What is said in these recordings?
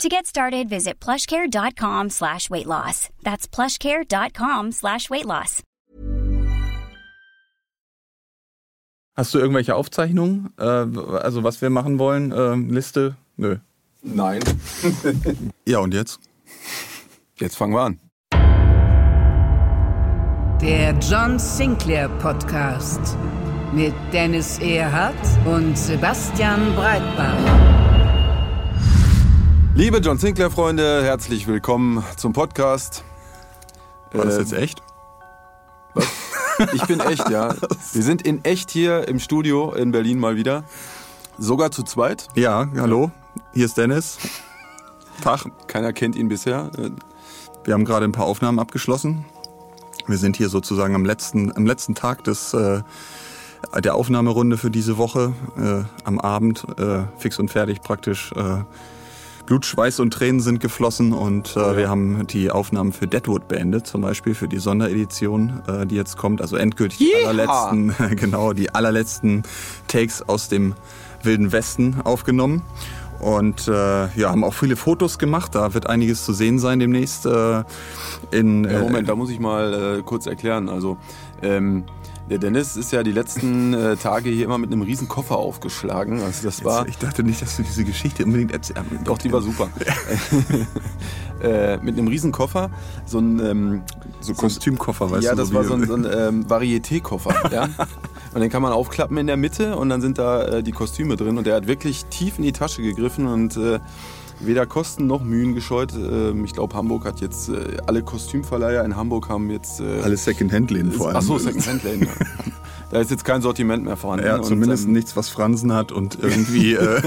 To get started, visit plushcare.com slash weight loss. That's plushcare.com slash weight loss. Hast du irgendwelche Aufzeichnungen? Äh, also was wir machen wollen? Äh, Liste? Nö. Nein. Ja, und jetzt? Jetzt fangen wir an. Der John Sinclair Podcast mit Dennis Erhardt und Sebastian Breitbart. Liebe John Sinclair-Freunde, herzlich willkommen zum Podcast. War das Äh, jetzt echt? Ich bin echt, ja. Wir sind in echt hier im Studio in Berlin mal wieder. Sogar zu zweit. Ja, hallo. Hier ist Dennis. Tag. Keiner kennt ihn bisher. Äh, Wir haben gerade ein paar Aufnahmen abgeschlossen. Wir sind hier sozusagen am letzten, am letzten Tag des, äh, der Aufnahmerunde für diese Woche. Äh, am Abend, äh, fix und fertig praktisch. Blut, Schweiß und Tränen sind geflossen und äh, wir haben die Aufnahmen für Deadwood beendet, zum Beispiel für die Sonderedition, äh, die jetzt kommt. Also endgültig die Yeehaw! allerletzten, genau, die allerletzten Takes aus dem Wilden Westen aufgenommen. Und äh, ja, haben auch viele Fotos gemacht. Da wird einiges zu sehen sein demnächst. Äh, in, Ja, äh, Moment, da muss ich mal äh, kurz erklären. Also, ähm, der Dennis ist ja die letzten äh, Tage hier immer mit einem riesen Koffer aufgeschlagen. Also das war. ich dachte nicht, dass du diese Geschichte unbedingt erzählst. Doch, die war super. äh, mit einem riesen Koffer, so ein ähm, So Kostümkoffer, weißt ja, du. das war so ein, so ein ähm, Varieté-Koffer. ja? Und den kann man aufklappen in der Mitte und dann sind da äh, die Kostüme drin. Und der hat wirklich tief in die Tasche gegriffen und äh, weder Kosten noch Mühen gescheut. Ähm, ich glaube, Hamburg hat jetzt, äh, alle Kostümverleiher in Hamburg haben jetzt... Äh, Alle Second-Hand-Läden vor allem. Achso, Second-Hand-Läden. ja. Da ist jetzt kein Sortiment mehr vorhanden. Ja, Und, zumindest ähm, nichts, was Fransen hat und irgendwie äh,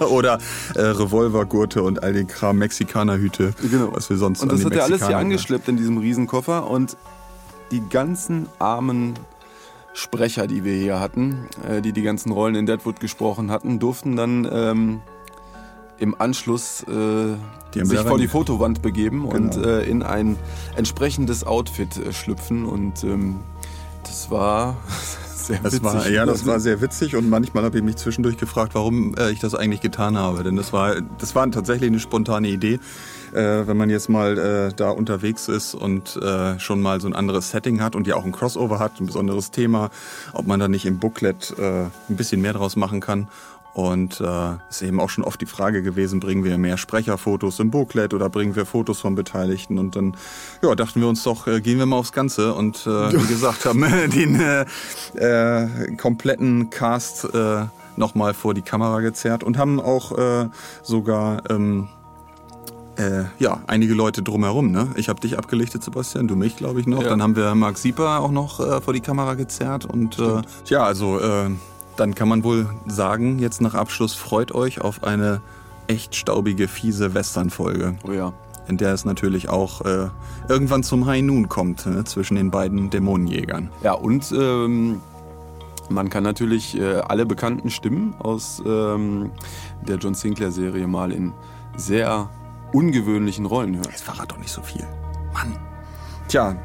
oder äh, Revolvergurte und all den Kram, Mexikanerhüte, Genau. was wir sonst Und das hat er alles hier angeschleppt in diesem Riesenkoffer und die ganzen armen Sprecher, die wir hier hatten, äh, die die ganzen Rollen in Deadwood gesprochen hatten, durften dann ähm, im Anschluss äh, sich vor die Fotowand begeben und Genau. äh, in ein entsprechendes Outfit äh, schlüpfen und ähm, das war sehr Das witzig. war, ja, das war sehr witzig und manchmal habe ich mich zwischendurch gefragt, warum äh, ich das eigentlich getan habe. Denn das war, das war tatsächlich eine spontane Idee. Äh, wenn man jetzt mal äh, da unterwegs ist und schon mal so ein anderes Setting hat und ja auch ein Crossover hat, ein besonderes Thema, ob man da nicht im Booklet ein bisschen mehr draus machen kann. Und äh, ist eben auch schon oft die Frage gewesen, bringen wir mehr Sprecherfotos im Booklet oder bringen wir Fotos von Beteiligten? Und dann ja, dachten wir uns doch, äh, gehen wir mal aufs Ganze und äh, wie gesagt, haben äh, den äh, äh, kompletten Cast äh, nochmal vor die Kamera gezerrt und haben auch äh, sogar ähm, äh, ja, einige Leute drumherum. Ne? Ich habe dich abgelichtet, Sebastian, du mich, glaube ich, noch. Ja. Dann haben wir Marc Sieper auch noch äh, vor die Kamera gezerrt. Und äh, ja, also äh, dann kann man wohl sagen, jetzt nach Abschluss freut euch auf eine echt staubige, fiese Western-Folge, Oh ja. in der es natürlich auch äh, irgendwann zum High Noon kommt ne? zwischen den beiden Dämonenjägern. Ja, und ähm, man kann natürlich äh, alle bekannten Stimmen aus ähm, der John Sinclair-Serie mal in sehr ungewöhnlichen Rollen hören. Jetzt verrat doch nicht so viel. Mann. Tja,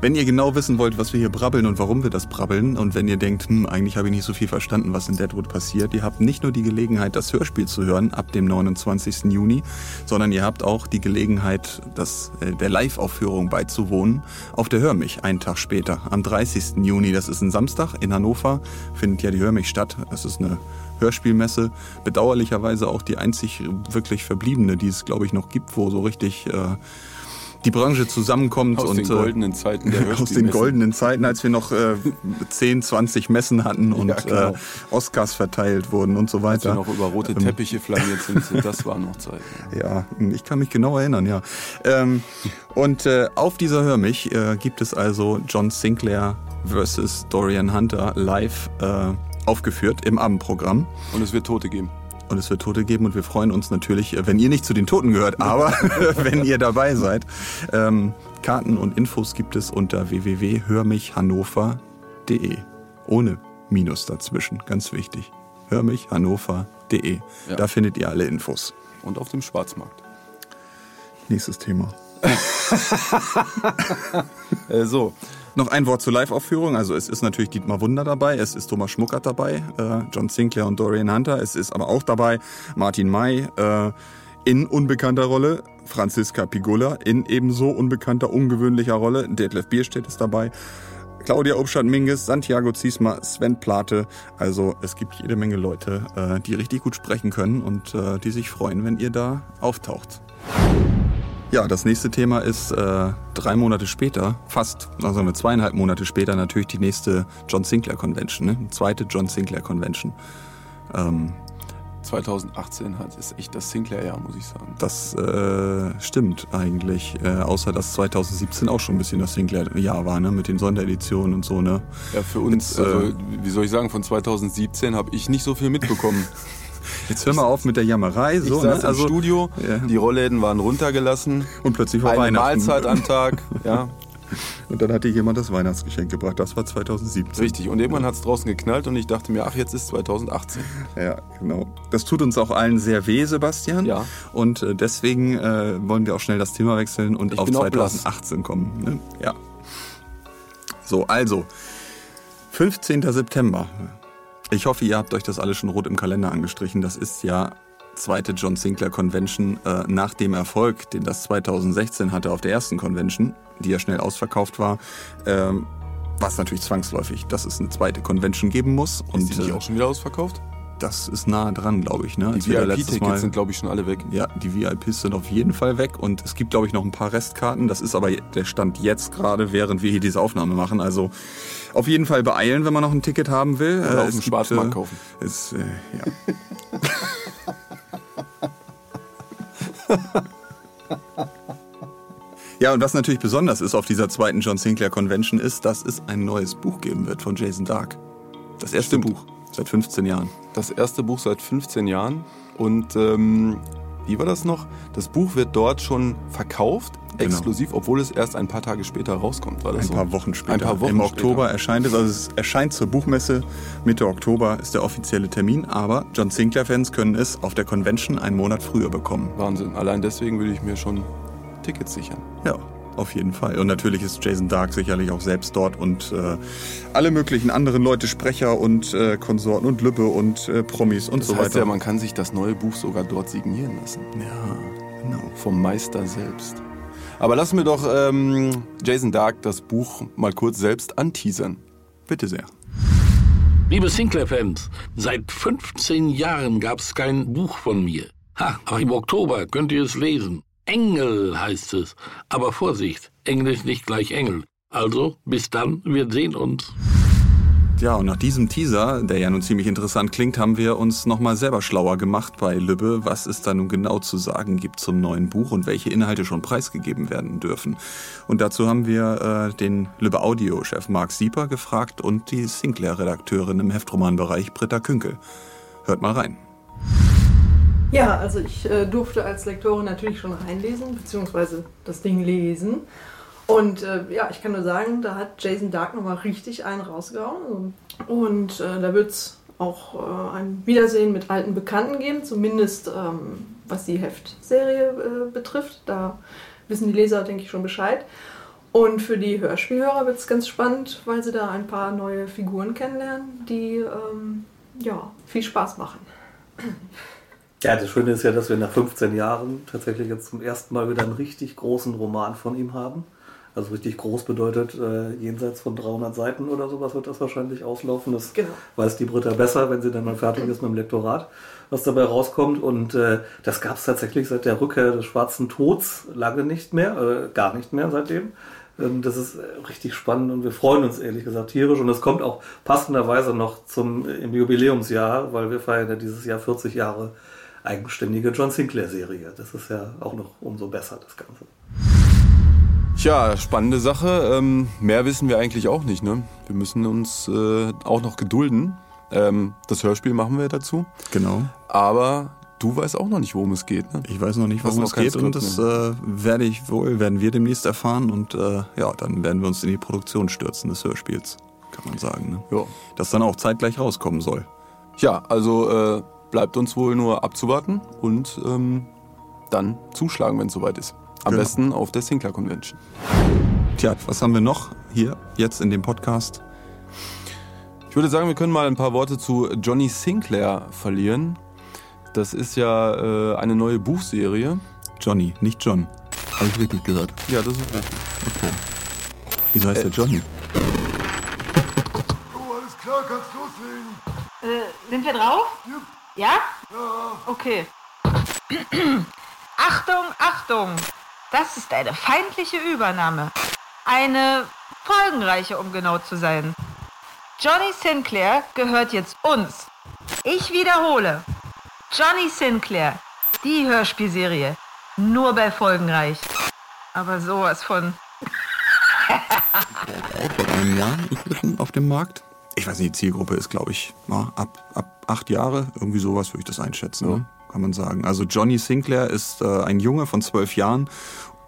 wenn ihr genau wissen wollt, was wir hier brabbeln und warum wir das brabbeln und wenn ihr denkt, hm, eigentlich habe ich nicht so viel verstanden, was in Deadwood passiert, ihr habt nicht nur die Gelegenheit, das Hörspiel zu hören ab dem 29. Juni, sondern ihr habt auch die Gelegenheit, das, äh, der Live-Aufführung beizuwohnen auf der Hörmich einen Tag später, am 30. Juni. Das ist ein Samstag in Hannover, findet ja die Hörmich statt. Das ist eine Hörspielmesse, bedauerlicherweise auch die einzig wirklich verbliebene, die es, glaube ich, noch gibt, wo so richtig äh, die Branche zusammenkommt Aus und den äh, goldenen Zeiten der aus den goldenen Zeiten, als wir noch äh, 10, 20 Messen hatten und Ja, genau. äh, Oscars verteilt wurden und so Als wir weiter. noch über rote Teppiche flaniert sind, das waren noch Zeiten. Ja, ich kann mich genau erinnern, ja. Ähm, und äh, auf dieser Hörmich äh, gibt es also John Sinclair versus Dorian Hunter live äh, aufgeführt im Abendprogramm. Und es wird Tote geben. Und es wird Tote geben und wir freuen uns natürlich, äh, wenn ihr nicht zu den Toten gehört, aber wenn ihr dabei seid. Ähm, Karten und Infos gibt es unter www.hörmichhannover.de. Ohne Minus dazwischen, ganz wichtig. Hörmichhannover.de. Ja. Da findet ihr alle Infos. Und auf dem Schwarzmarkt. Nächstes Thema. Äh, so, Noch ein Wort zur Live-Aufführung. Also es ist natürlich Dietmar Wunder dabei, es ist Thomas Schmuckert dabei, äh, John Sinclair und Dorian Hunter. Es ist aber auch dabei Martin May äh, in unbekannter Rolle, Franziska Pigula in ebenso unbekannter, ungewöhnlicher Rolle, Detlef Bierstedt ist dabei, Claudia Obstadt-Minges, Santiago Ziesmer, Sven Plate. Also es gibt jede Menge Leute, äh, die richtig gut sprechen können und äh, die sich freuen, wenn ihr da auftaucht. Ja, das nächste Thema ist äh, drei Monate später, fast, also eine zweieinhalb Monate später natürlich die nächste John Sinclair Convention, ne? Zweite John Sinclair Convention. Ähm, 2018 hat, ist echt das Sinclair-Jahr, muss ich sagen. das äh, stimmt eigentlich, äh, außer dass 2017 auch schon ein bisschen das Sinclair-Jahr war, ne? Mit den Sondereditionen und so, ne? Ja, für uns, Jetzt, äh, also, wie soll ich sagen, von 2017 habe ich nicht so viel mitbekommen. Jetzt hör mal auf mit der Jammerei, so, ich saß ne? im Studio, Ja. die Rollläden waren runtergelassen, und plötzlich war eine Weihnachten. Mahlzeit am Tag, ja, Und dann hat dir jemand das Weihnachtsgeschenk gebracht. Das war 2017. richtig. Und irgendwann hat es draußen geknallt und ich dachte mir, ach, jetzt ist 2018. Ja, genau. Das tut uns auch allen sehr weh, Sebastian. Ja. Und äh, deswegen äh, wollen wir auch schnell das Thema wechseln und Ich auf bin auch blass. 2018 kommen. Ne? Ja. So, also 15. September. Ich hoffe, ihr habt euch das alles schon rot im Kalender angestrichen. Das ist ja zweite John Sinclair Convention äh, nach dem Erfolg, den das 2016 hatte auf der ersten Convention, die ja schnell ausverkauft war. Ähm, was natürlich zwangsläufig, dass es eine zweite Convention geben muss. Ist Und die nicht äh, auch schon wieder ausverkauft? das ist nah dran, glaube ich. Ne? Die VIP-Tickets sind, glaube ich, schon alle weg. ja, die VIPs sind auf jeden Fall weg und es gibt, glaube ich, noch ein paar Restkarten. Das ist aber der Stand jetzt gerade, während wir hier diese Aufnahme machen. Also auf jeden Fall beeilen, wenn man noch ein Ticket haben will. Oder auf es dem Schwarzmarkt äh, kaufen. Ist, äh, ja. Ja, und was natürlich besonders ist auf dieser zweiten John Sinclair Convention ist, dass es ein neues Buch geben wird von Jason Dark. Das erste Stimmt. Buch seit 15 Jahren. Das erste Buch seit 15 Jahren. Und ähm, wie war das noch? Das Buch wird dort schon verkauft, Genau. exklusiv, obwohl es erst ein paar Tage später rauskommt. War das Ein so? paar Wochen später. Ein paar Wochen Im Oktober später. erscheint es. Also es erscheint zur Buchmesse. Mitte Oktober ist der offizielle Termin. Aber John Sinclair-Fans können es auf der Convention einen Monat früher bekommen. Wahnsinn. Allein deswegen würde ich mir schon Tickets sichern. Ja, auf jeden Fall. Und natürlich ist Jason Dark sicherlich auch selbst dort und äh, alle möglichen anderen Leute, Sprecher und äh, Konsorten und Lübbe und äh, Promis und Das so heißt weiter. ja, man kann sich das neue Buch sogar dort signieren lassen. ja, genau. Vom Meister selbst. Aber lassen wir doch ähm, Jason Dark das Buch mal kurz selbst anteasern. Bitte sehr. Liebe Sinclair-Fans, seit 15 Jahren gab es kein Buch von mir. Ha, aber im Oktober könnt ihr es lesen. Engel heißt es. Aber Vorsicht, Engel ist nicht gleich Engel. Also, bis dann, wir sehen uns. Ja, und nach diesem Teaser, der ja nun ziemlich interessant klingt, haben wir uns nochmal selber schlauer gemacht bei Lübbe, was es da nun genau zu sagen gibt zum neuen Buch und welche Inhalte schon preisgegeben werden dürfen. Und dazu haben wir äh, den Lübbe Audio-Chef Marc Sieper gefragt und die Sinclair-Redakteurin im Heftromanbereich Britta Künkel. Hört mal rein. Ja, also ich äh, durfte als Lektorin natürlich schon reinlesen, beziehungsweise das Ding lesen. Und äh, ja, ich kann nur sagen, da hat Jason Dark nochmal richtig einen rausgehauen. Und äh, da wird es auch äh, ein Wiedersehen mit alten Bekannten geben, zumindest ähm, was die Heftserie äh, betrifft. Da wissen die Leser, denke ich, schon Bescheid. Und für die Hörspielhörer wird es ganz spannend, weil sie da ein paar neue Figuren kennenlernen, die ähm, ja, viel Spaß machen. Ja, das Schöne ist ja, dass wir nach 15 Jahren tatsächlich jetzt zum ersten Mal wieder einen richtig großen Roman von ihm haben. Also richtig groß bedeutet, äh, jenseits von 300 Seiten oder sowas wird das wahrscheinlich auslaufen. Das Genau. weiß die Britta besser, wenn sie dann mal fertig ist mit dem Lektorat, was dabei rauskommt. Und äh, das gab es tatsächlich seit der Rückkehr des Schwarzen Tods lange nicht mehr, äh, gar nicht mehr seitdem. Ähm, das ist äh, richtig spannend und wir freuen uns ehrlich gesagt tierisch. Und es kommt auch passenderweise noch zum im Jubiläumsjahr, weil wir feiern ja dieses Jahr 40 Jahre eigenständige John Sinclair-Serie. Das ist ja auch noch umso besser, das Ganze. Tja, spannende Sache. Ähm, mehr wissen wir eigentlich auch nicht. Ne? Wir müssen uns äh, auch noch gedulden. Ähm, das Hörspiel machen wir dazu. Genau. Aber du weißt auch noch nicht, worum es geht. Ne? Ich weiß noch nicht, worum es geht und das äh, werde ich wohl, werden wir demnächst erfahren und äh, ja, dann werden wir uns in die Produktion stürzen des Hörspiels, kann man sagen. Ne? Ja. Das dann auch zeitgleich rauskommen soll. Ja, also äh, bleibt uns wohl nur abzuwarten und ähm, dann zuschlagen, wenn es soweit ist. Am Genau. besten auf der Sinclair Convention. Tja, was haben wir noch hier jetzt in dem Podcast? Ich würde sagen, wir können mal ein paar Worte zu Johnny Sinclair verlieren. Das ist ja äh, eine neue Buchserie. Johnny, nicht John. Habe ich richtig gehört. Ja, das ist richtig. Okay. Wieso heißt der Johnny? Äh, sind wir drauf? Ja? Okay. Achtung, Achtung! Das ist eine feindliche Übernahme. Eine folgenreiche, um genau zu sein. Johnny Sinclair gehört jetzt uns. Ich wiederhole. Johnny Sinclair, die Hörspielserie. Nur bei Folgenreich. Aber sowas von. Auch vor einem Jahr inzwischen auf dem Markt. Ich weiß nicht, die Zielgruppe ist, glaube ich, ab, ab acht Jahre, irgendwie sowas würde ich das einschätzen, ne? Kann man sagen. Also Johnny Sinclair ist äh, ein Junge von zwölf Jahren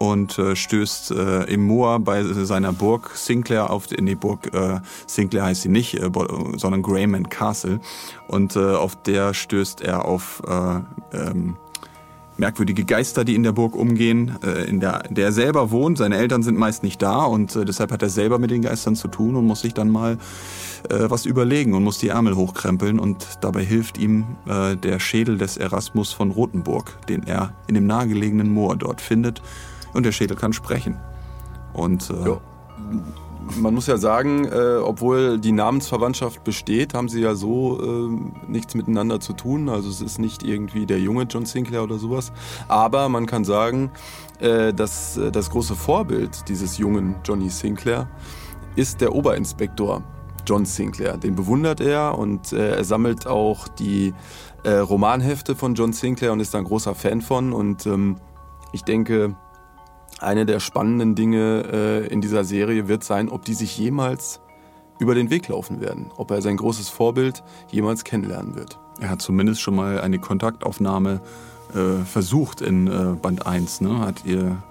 und äh, stößt äh, im Moor bei seiner Burg Sinclair auf, nee, Burg äh, Sinclair heißt sie nicht, äh, sondern Greyman Castle. Und äh, auf der stößt er auf äh, ähm, merkwürdige Geister, die in der Burg umgehen, äh, in der, der er selber wohnt. Seine Eltern sind meist nicht da und äh, deshalb hat er selber mit den Geistern zu tun und muss sich dann mal äh, was überlegen und muss die Ärmel hochkrempeln und dabei hilft ihm der Schädel des Erasmus von Rothenburg, den er in dem nahegelegenen Moor dort findet und der Schädel kann sprechen. Und äh. Man muss ja sagen, äh, obwohl die Namensverwandtschaft besteht, haben sie ja so äh, nichts miteinander zu tun. Also es ist nicht irgendwie der junge John Sinclair oder sowas. Aber man kann sagen, äh, dass äh, das große Vorbild dieses jungen Johnny Sinclair ist der Oberinspektor John Sinclair. Den bewundert er und äh, er sammelt auch die äh, Romanhefte von John Sinclair und ist ein großer Fan von. Und ähm, ich denke, eine der spannenden Dinge äh, in dieser Serie wird sein, ob die sich jemals über den Weg laufen werden. Ob er sein großes Vorbild jemals kennenlernen wird. Er hat zumindest schon mal eine Kontaktaufnahme äh, versucht in äh, Band 1. Ne? Hat ihr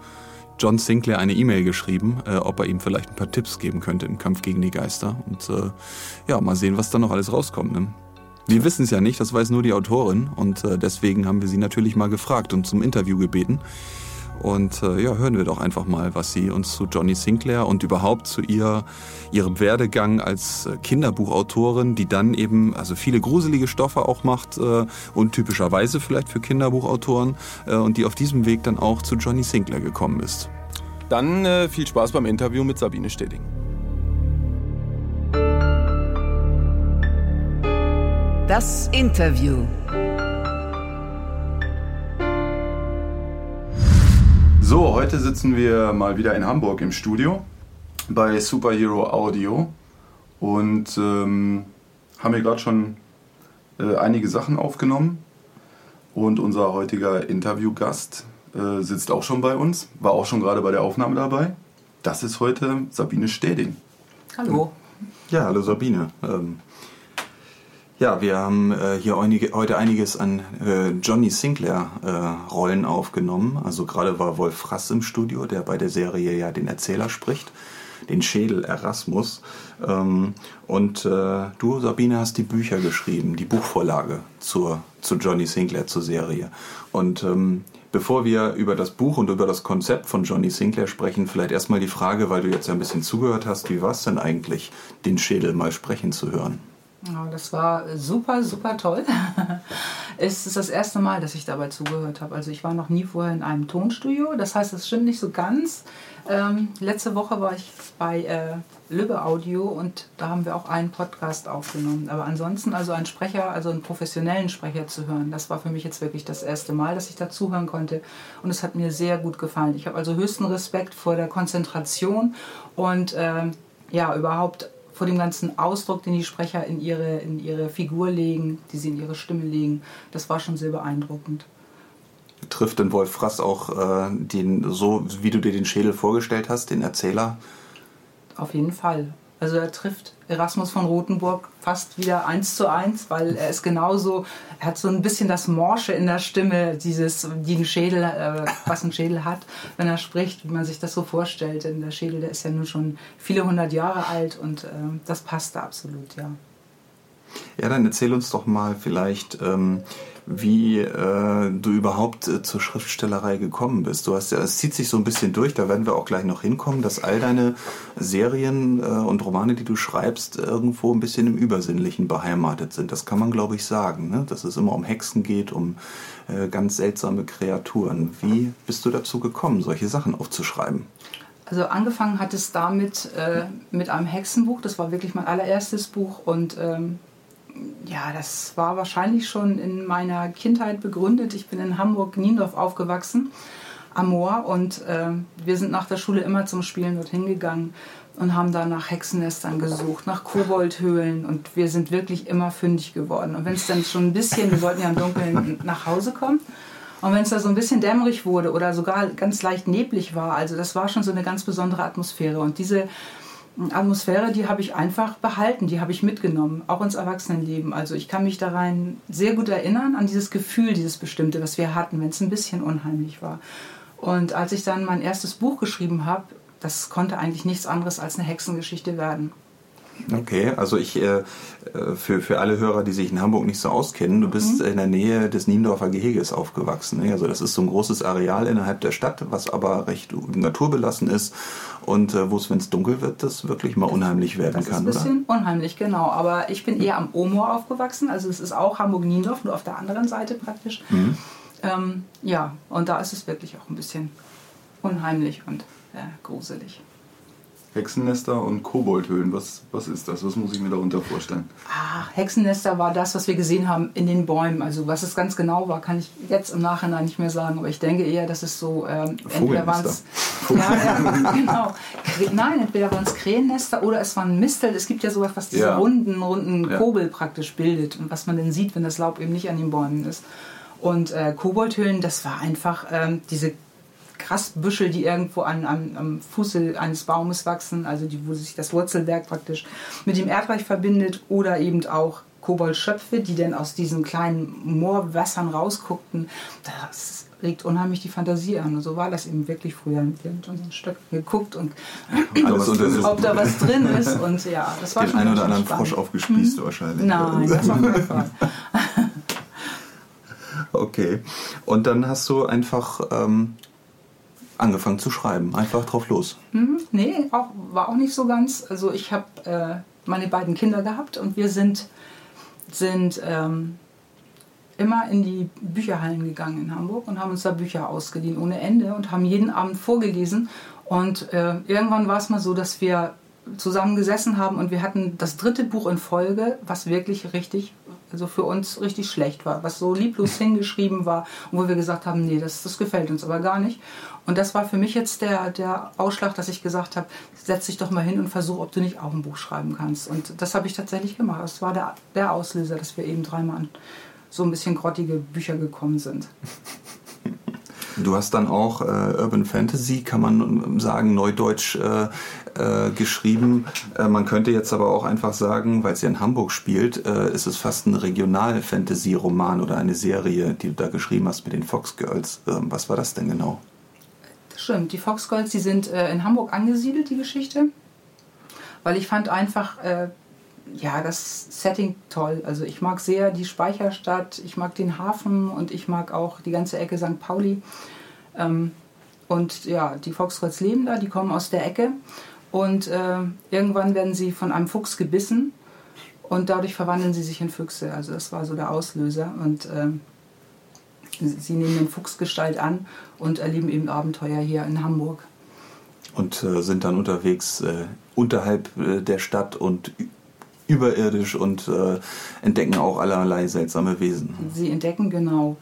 John Sinclair eine E-Mail geschrieben, äh, ob er ihm vielleicht ein paar Tipps geben könnte im Kampf gegen die Geister. Und äh, ja, mal sehen, was da noch alles rauskommt. Ne? Wir wissen es ja nicht, das weiß nur die Autorin. Und äh, deswegen haben wir sie natürlich mal gefragt und zum Interview gebeten. Und äh, ja, hören wir doch einfach mal, was sie uns zu Johnny Sinclair und überhaupt zu ihr, ihrem Werdegang als äh, Kinderbuchautorin, die dann eben also viele gruselige Stoffe auch macht, äh, untypischerweise vielleicht für Kinderbuchautoren, äh, und die auf diesem Weg dann auch zu Johnny Sinclair gekommen ist. Dann äh, viel Spaß beim Interview mit Sabine Steding. Das Interview. So, heute sitzen wir mal wieder in Hamburg im Studio bei Superhero Audio und ähm, haben hier gerade schon äh, einige Sachen aufgenommen. Und unser heutiger Interviewgast äh, sitzt auch schon bei uns, war auch schon gerade bei der Aufnahme dabei. Das ist heute Sabine Steding. Hallo. Ja, hallo Sabine. Ähm, ja, wir haben äh, hier einige, heute einiges an äh, Johnny Sinclair äh, Rollen aufgenommen. Also gerade war Wolf Frass im Studio, der bei der Serie ja den Erzähler spricht, den Schädel Erasmus. Ähm, und äh, du, Sabine, hast die Bücher geschrieben, die Buchvorlage zur, zu Johnny Sinclair zur Serie. Und ähm, bevor wir über das Buch und über das Konzept von Johnny Sinclair sprechen, vielleicht erstmal die Frage, weil du jetzt ja ein bisschen zugehört hast, wie war es denn eigentlich, den Schädel mal sprechen zu hören? Das war super, super toll. es ist das erste Mal, dass ich dabei zugehört habe. Also ich war noch nie vorher in einem Tonstudio. Das heißt, es stimmt nicht so ganz. Ähm, letzte Woche war ich bei äh, Lübbe Audio und da haben wir auch einen Podcast aufgenommen. Aber ansonsten also einen Sprecher, also einen professionellen Sprecher zu hören, das war für mich jetzt wirklich das erste Mal, dass ich da zuhören konnte. Und es hat mir sehr gut gefallen. Ich habe also höchsten Respekt vor der Konzentration und ähm, ja, überhaupt vor dem ganzen Ausdruck, den die Sprecher in ihre, in ihre Figur legen, die sie in ihre Stimme legen. Das war schon sehr beeindruckend. Trifft denn Wolf Frass auch äh, den, so wie du dir den Schädel vorgestellt hast, den Erzähler? Auf jeden Fall. Also er trifft Erasmus von Rothenburg fast wieder eins zu eins, weil er ist genauso, er hat so ein bisschen das Morsche in der Stimme, dieses, die einen Schädel, äh, was ein Schädel hat, wenn er spricht, wie man sich das so vorstellt. Denn der Schädel, der ist ja nun schon viele hundert Jahre alt und äh, das passt da absolut, ja. Ja, dann erzähl uns doch mal vielleicht, ähm, wie äh, du überhaupt äh, zur Schriftstellerei gekommen bist. Du hast ja, es zieht sich so ein bisschen durch, da werden wir auch gleich noch hinkommen, dass all deine Serien äh, und Romane, die du schreibst, irgendwo ein bisschen im Übersinnlichen beheimatet sind. Das kann man, glaube ich, sagen, ne? dass es immer um Hexen geht, um äh, ganz seltsame Kreaturen. Wie bist du dazu gekommen, solche Sachen aufzuschreiben? Also angefangen hat es damit äh, mit einem Hexenbuch. Das war wirklich mein allererstes Buch und ähm, ja, das war wahrscheinlich schon in meiner Kindheit begründet. Ich bin in Hamburg-Niendorf aufgewachsen, am Moor, und äh, wir sind nach der Schule immer zum Spielen dorthin gegangen und haben da nach Hexennestern gesucht, nach Koboldhöhlen und wir sind wirklich immer fündig geworden. Und wenn es dann schon ein bisschen, wir wollten ja im Dunkeln nach Hause kommen, und wenn es da so ein bisschen dämmerig wurde oder sogar ganz leicht neblig war, also das war schon so eine ganz besondere Atmosphäre. Und diese Atmosphäre, die habe ich einfach behalten, die habe ich mitgenommen, auch ins Erwachsenenleben. Also ich kann mich daran sehr gut erinnern, an dieses Gefühl, dieses Bestimmte, was wir hatten, wenn es ein bisschen unheimlich war. Und als ich dann mein erstes Buch geschrieben habe, das konnte eigentlich nichts anderes als eine Hexengeschichte werden. Okay, also ich äh, äh, für, für alle Hörer, die sich in Hamburg nicht so auskennen, du bist mhm. in der Nähe des Niendorfer Geheges aufgewachsen. Ne? Also das ist so ein großes Areal innerhalb der Stadt, was aber recht naturbelassen ist und äh, wo es, wenn es dunkel wird, das wirklich mal unheimlich werden das kann. Das ist ein bisschen oder? unheimlich, genau. Aber ich bin eher am Omoor aufgewachsen, also es ist auch Hamburg-Niendorf, nur auf der anderen Seite praktisch. Mhm. Ähm, ja, und da ist es wirklich auch ein bisschen unheimlich und äh, gruselig. Hexennester und Koboldhöhlen, was, was ist das? Was muss ich mir darunter vorstellen? Ach, Hexennester war das, was wir gesehen haben in den Bäumen. Also was es ganz genau war, kann ich jetzt im Nachhinein nicht mehr sagen. Aber ich denke eher, dass es so ähm, entweder waren es ja, ja, genau. Nein, entweder waren es Krähennester oder es waren Mistel. Es gibt ja sowas, was diese ja. runden, runden. Kobel praktisch bildet und was man dann sieht, wenn das Laub eben nicht an den Bäumen ist. Und äh, Koboldhöhlen, das war einfach ähm, diese Grasbüschel, die irgendwo an, an, am Fuße eines Baumes wachsen, also die, wo sich das Wurzelwerk praktisch mit dem Erdreich verbindet, oder eben auch Koboldschöpfe, die dann aus diesen kleinen Moorwässern rausguckten. Das regt unheimlich die Fantasie an. Und so war das eben wirklich früher. Wir haben mit unseren Stöcken geguckt und ob da was drin ist. Und ja, das war Den einen oder anderen spannend. Frosch aufgespießt hm? wahrscheinlich. Nein, das auf keinen Fall. okay. Und dann hast du einfach ähm, angefangen zu schreiben, einfach drauf los. Hm, nee, auch, war auch nicht so ganz. Also ich habe äh, meine beiden Kinder gehabt und wir sind, sind ähm, immer in die Bücherhallen gegangen in Hamburg und haben uns da Bücher ausgeliehen ohne Ende und haben jeden Abend vorgelesen. Und äh, irgendwann war es mal so, dass wir zusammen gesessen haben und wir hatten das dritte Buch in Folge, was wirklich richtig, also für uns richtig schlecht war, was so lieblos hingeschrieben war und wo wir gesagt haben, nee, das, das gefällt uns aber gar nicht. Und das war für mich jetzt der, der Ausschlag, dass ich gesagt habe, setz dich doch mal hin und versuch, ob du nicht auch ein Buch schreiben kannst. Und das habe ich tatsächlich gemacht. Das war der, der Auslöser, dass wir eben dreimal an so ein bisschen grottige Bücher gekommen sind. Du hast dann auch äh, Urban Fantasy, kann man sagen, neudeutsch äh, äh, geschrieben. Äh, man könnte jetzt aber auch einfach sagen, weil es ja in Hamburg spielt, äh, ist es fast ein Regional-Fantasy-Roman oder eine Serie, die du da geschrieben hast mit den Fox Girls. Ähm, was war das denn genau? Das stimmt. Die Fox Girls, die sind äh, in Hamburg angesiedelt, die Geschichte. Weil ich fand einfach ja, das Setting toll. Also ich mag sehr die Speicherstadt, ich mag den Hafen und ich mag auch die ganze Ecke St. Pauli. Ähm, und ja, die Foxtrotts leben da, die kommen aus der Ecke und äh, irgendwann werden sie von einem Fuchs gebissen und dadurch verwandeln sie sich in Füchse. Also das war so der Auslöser und äh, sie nehmen den Fuchsgestalt an und erleben eben Abenteuer hier in Hamburg. Und äh, sind dann unterwegs äh, unterhalb äh, der Stadt und überirdisch und äh, entdecken auch allerlei seltsame Wesen. Sie entdecken genau.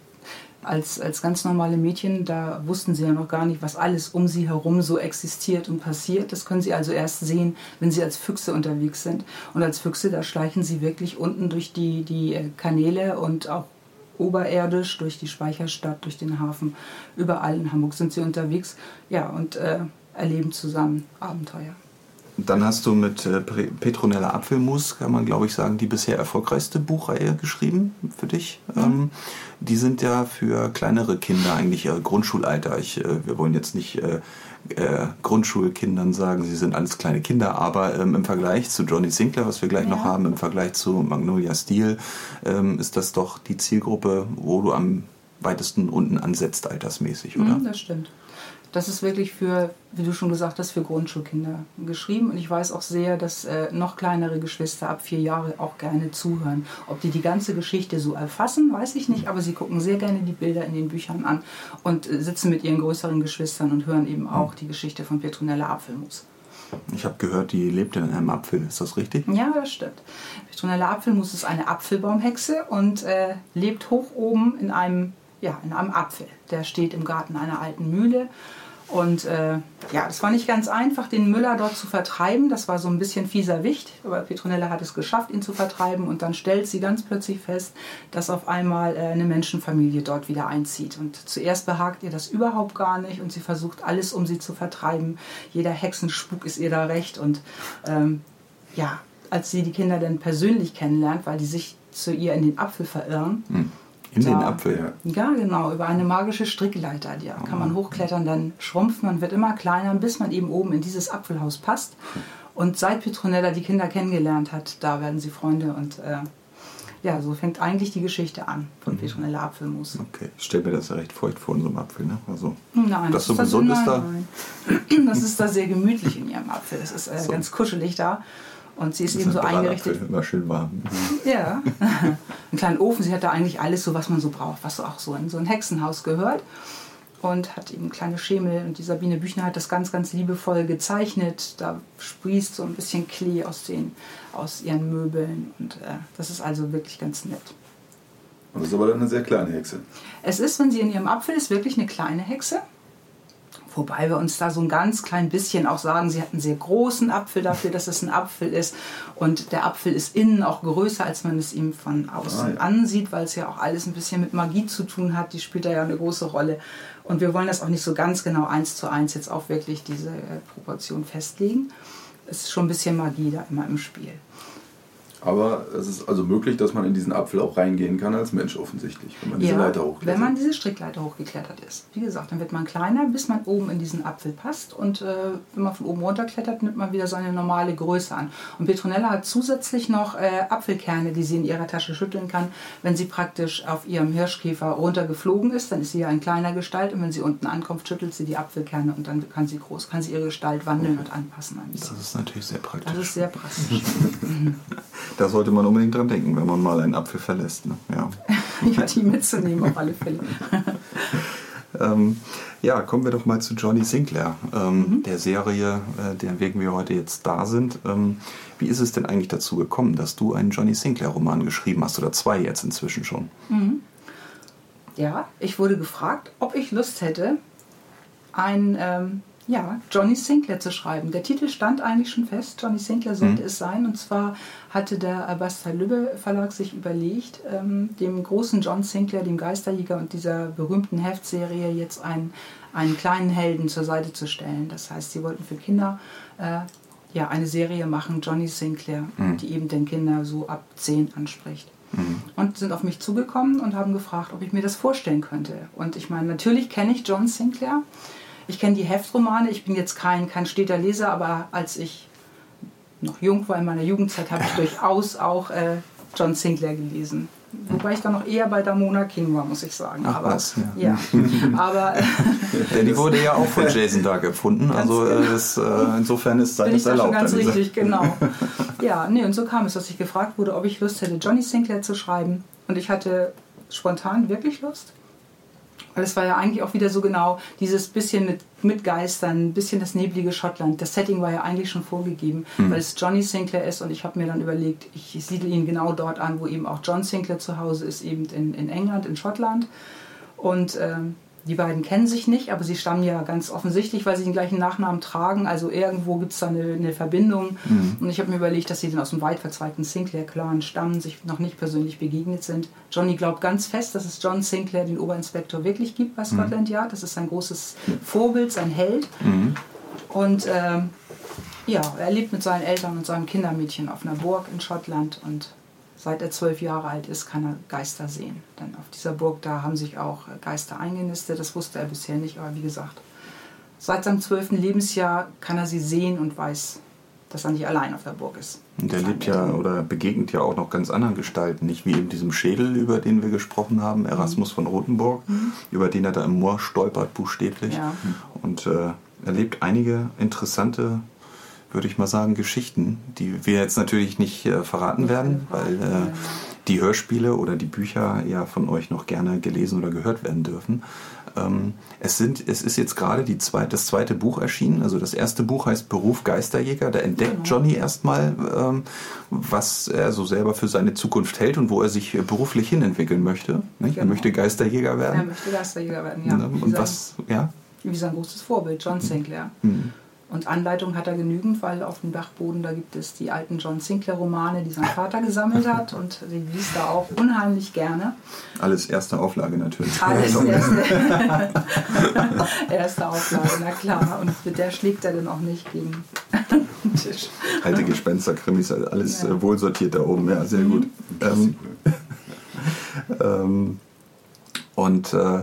Als, als ganz normale Mädchen, da wussten sie ja noch gar nicht, was alles um sie herum so existiert und passiert. Das können sie also erst sehen, wenn sie als Füchse unterwegs sind. Und als Füchse, da schleichen sie wirklich unten durch die, die äh, Kanäle und auch oberirdisch durch die Speicherstadt, durch den Hafen. Überall in Hamburg sind sie unterwegs. Ja, und äh, erleben zusammen Abenteuer. Dann hast du mit äh, Petronella Apfelmus, kann man glaube ich sagen, die bisher erfolgreichste Buchreihe geschrieben für dich. Mhm. Ähm, die sind ja für kleinere Kinder eigentlich äh, Grundschulalter. Ich, äh, wir wollen jetzt nicht äh, äh, Grundschulkindern sagen, sie sind alles kleine Kinder, aber ähm, im Vergleich zu Johnny Sinclair, was wir gleich ja. noch haben, im Vergleich zu Magnolia Steel, ähm, ist das doch die Zielgruppe, wo du am weitesten unten ansetzt, altersmäßig, oder? Mhm, das stimmt das ist wirklich für, wie du schon gesagt hast, für Grundschulkinder geschrieben. Und ich weiß auch sehr, dass äh, noch kleinere Geschwister ab vier Jahre auch gerne zuhören. Ob die die ganze Geschichte so erfassen, weiß ich nicht, aber sie gucken sehr gerne die Bilder in den Büchern an und äh, sitzen mit ihren größeren Geschwistern und hören eben auch die Geschichte von Petronella Apfelmus. Ich habe gehört, die lebt in einem Apfel. Ist das richtig? Ja, das stimmt. Petronella Apfelmus ist eine Apfelbaumhexe und äh, lebt hoch oben in einem, ja, in einem Apfel. Der steht im Garten einer alten Mühle und äh, ja, es war nicht ganz einfach, den Müller dort zu vertreiben. Das war so ein bisschen fieser Wicht, aber Petronella hat es geschafft, ihn zu vertreiben. Und dann stellt sie ganz plötzlich fest, dass auf einmal äh, eine Menschenfamilie dort wieder einzieht. Und zuerst behagt ihr das überhaupt gar nicht und sie versucht alles, um sie zu vertreiben. Jeder Hexenspuk ist ihr da recht. Und ähm, ja, als sie die Kinder dann persönlich kennenlernt, weil die sich zu ihr in den Apfel verirren, mhm in den Apfel, ja. Ja, genau, über eine magische Strickleiter. Die kann man hochklettern, dann schrumpft man, wird immer kleiner, bis man eben oben in dieses Apfelhaus passt. Und seit Petronella die Kinder kennengelernt hat, da werden sie Freunde und äh, ja, so fängt eigentlich die Geschichte an von mhm. Petronella Apfelmus. Okay, ich stelle mir das ja recht feucht vor in so einem Apfel, ne? Also, nein, das so gesund ist da. Nein. Das ist da sehr gemütlich in ihrem Apfel. Es ist äh, so. ganz kuschelig da. Und sie ist das eben so eingerichtet. Immer schön warm. Ja. Einen kleinen Ofen. Sie hat da eigentlich alles so, was man so braucht, was auch so in so ein Hexenhaus gehört. Und hat eben kleine Schemel. Und die Sabine Büchner hat das ganz, ganz liebevoll gezeichnet. Da sprießt so ein bisschen Klee aus, den, aus ihren Möbeln. Und äh, das ist also wirklich ganz nett. Und das ist aber dann eine sehr kleine Hexe. Es ist, wenn sie in ihrem Apfel ist, wirklich eine kleine Hexe. Wobei wir uns da so ein ganz klein bisschen auch sagen, sie hat einen sehr großen Apfel dafür, dass es ein Apfel ist. Und der Apfel ist innen auch größer, als man es ihm von außen ah, ja. ansieht, weil es ja auch alles ein bisschen mit Magie zu tun hat. Die spielt da ja eine große Rolle. Und wir wollen das auch nicht so ganz genau eins zu eins jetzt auch wirklich diese äh, Proportion festlegen. Es ist schon ein bisschen Magie da immer im Spiel. Aber es ist also möglich, dass man in diesen Apfel auch reingehen kann als Mensch offensichtlich, wenn man diese ja, Leiter hochklettert. wenn man diese Strickleiter hochgeklettert ist. Wie gesagt, dann wird man kleiner, bis man oben in diesen Apfel passt. Und äh, wenn man von oben runterklettert, nimmt man wieder seine normale Größe an. Und Petronella hat zusätzlich noch äh, Apfelkerne, die sie in ihrer Tasche schütteln kann. Wenn sie praktisch auf ihrem Hirschkäfer runtergeflogen ist, dann ist sie ja in kleiner Gestalt. Und wenn sie unten ankommt, schüttelt sie die Apfelkerne und dann kann sie groß, kann sie ihre Gestalt wandeln und anpassen. Das ist natürlich sehr praktisch. Das ist sehr praktisch. Da sollte man unbedingt dran denken, wenn man mal einen Apfel verlässt. Ne? Ja. ja, die mitzunehmen auf alle Fälle. ähm, ja, kommen wir doch mal zu Johnny Sinclair, ähm, mhm. der Serie, äh, der wegen wir heute jetzt da sind. Ähm, wie ist es denn eigentlich dazu gekommen, dass du einen Johnny Sinclair-Roman geschrieben hast oder zwei jetzt inzwischen schon? Mhm. Ja, ich wurde gefragt, ob ich Lust hätte, ein ähm, ja, Johnny Sinclair zu schreiben. Der Titel stand eigentlich schon fest. Johnny Sinclair sollte mhm. es sein. Und zwar hatte der Basta Lübbe Verlag sich überlegt, ähm, dem großen John Sinclair, dem Geisterjäger und dieser berühmten Heftserie jetzt einen, einen kleinen Helden zur Seite zu stellen. Das heißt, sie wollten für Kinder äh, ja, eine Serie machen, Johnny Sinclair, mhm. die eben den Kinder so ab 10 anspricht. Mhm. Und sind auf mich zugekommen und haben gefragt, ob ich mir das vorstellen könnte. Und ich meine, natürlich kenne ich John Sinclair. Ich kenne die Heftromane, ich bin jetzt kein, kein steter Leser, aber als ich noch jung war in meiner Jugendzeit, habe ich durchaus auch äh, John Sinclair gelesen. Wobei ich dann noch eher bei Damona King war, muss ich sagen. Ach, aber, was, ja. ja. aber Denn die wurde ja auch von Jason Dark erfunden. Also äh, genau. das, äh, insofern ist das erlaubt. Schon ganz richtig, genau. Ja, nee, und so kam es, dass ich gefragt wurde, ob ich Lust hätte, Johnny Sinclair zu schreiben. Und ich hatte spontan wirklich Lust. Weil es war ja eigentlich auch wieder so genau dieses bisschen mit, mit Geistern, ein bisschen das neblige Schottland. Das Setting war ja eigentlich schon vorgegeben, mhm. weil es Johnny Sinclair ist und ich habe mir dann überlegt, ich siedle ihn genau dort an, wo eben auch John Sinclair zu Hause ist, eben in, in England, in Schottland. Und ähm, die beiden kennen sich nicht, aber sie stammen ja ganz offensichtlich, weil sie den gleichen Nachnamen tragen. Also irgendwo gibt es da eine, eine Verbindung. Mhm. Und ich habe mir überlegt, dass sie dann aus dem weit verzweigten Sinclair-Clan stammen, sich noch nicht persönlich begegnet sind. Johnny glaubt ganz fest, dass es John Sinclair, den Oberinspektor, wirklich gibt bei Scotland mhm. Yard. Das ist sein großes Vorbild, sein Held. Mhm. Und äh, Ja, er lebt mit seinen Eltern und seinem Kindermädchen auf einer Burg in Schottland und seit er zwölf Jahre alt ist, kann er Geister sehen. Denn auf dieser Burg, da haben sich auch Geister eingenistet. Das wusste er bisher nicht, aber wie gesagt, seit seinem zwölften Lebensjahr kann er sie sehen und weiß, dass er nicht allein auf der Burg ist. Und er lebt ja oder begegnet ja auch noch ganz anderen Gestalten, nicht wie eben diesem Schädel, über den wir gesprochen haben, Erasmus mhm. von Rothenburg, mhm. über den er da im Moor stolpert, buchstäblich. Ja. Und äh, erlebt einige interessante würde ich mal sagen, Geschichten, die wir jetzt natürlich nicht äh, verraten werden, weil äh, die Hörspiele oder die Bücher ja von euch noch gerne gelesen oder gehört werden dürfen. Ähm, es, sind, es ist jetzt gerade die zweite, das zweite Buch erschienen. Also das erste Buch heißt Beruf Geisterjäger. Da entdeckt genau. Johnny erstmal, ähm, was er so selber für seine Zukunft hält und wo er sich beruflich hinentwickeln möchte. Genau. Er möchte Geisterjäger werden. Er möchte Geisterjäger werden, ja. Und wie was, ja? Wie sein großes Vorbild, John Sinclair. Mhm. Und Anleitung hat er genügend, weil auf dem Dachboden, da gibt es die alten John Sinclair-Romane, die sein Vater gesammelt hat und die liest er auch unheimlich gerne. Alles erste Auflage natürlich. Alles erste, erste Auflage, na klar. Und mit der schlägt er dann auch nicht gegen den Tisch. Alte Gespensterkrimis, alles ja. wohl sortiert da oben, ja, sehr gut. Mhm. Ähm, ähm, und äh,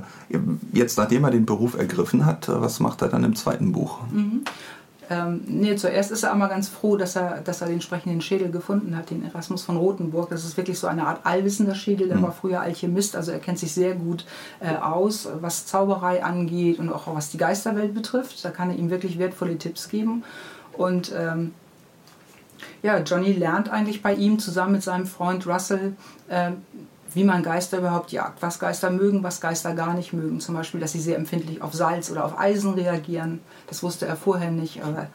jetzt, nachdem er den Beruf ergriffen hat, was macht er dann im zweiten Buch? Mhm. Ähm, nee, zuerst ist er einmal ganz froh, dass er, dass er den entsprechenden Schädel gefunden hat, den Erasmus von Rothenburg. Das ist wirklich so eine Art allwissender Schädel. Der mhm. war früher Alchemist, also er kennt sich sehr gut äh, aus, was Zauberei angeht und auch was die Geisterwelt betrifft. Da kann er ihm wirklich wertvolle Tipps geben. Und ähm, ja, Johnny lernt eigentlich bei ihm zusammen mit seinem Freund Russell, äh, wie man Geister überhaupt jagt, was Geister mögen, was Geister gar nicht mögen. Zum Beispiel, dass sie sehr empfindlich auf Salz oder auf Eisen reagieren. Das wusste er vorher nicht. Aber,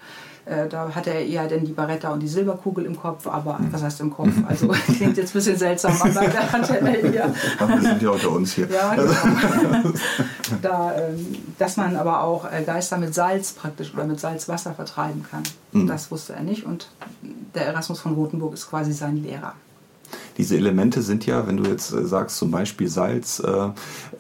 äh, da hatte er eher denn die Baretta und die Silberkugel im Kopf, aber mhm. was heißt im Kopf? Also klingt jetzt ein bisschen seltsam, aber da hatte er eher. wir sind ja unter uns hier. Ja, genau. da, ähm, dass man aber auch äh, Geister mit Salz praktisch oder mit Salzwasser vertreiben kann. Mhm. Das wusste er nicht und der Erasmus von Rothenburg ist quasi sein Lehrer diese Elemente sind ja, wenn du jetzt äh, sagst zum Beispiel Salz, äh,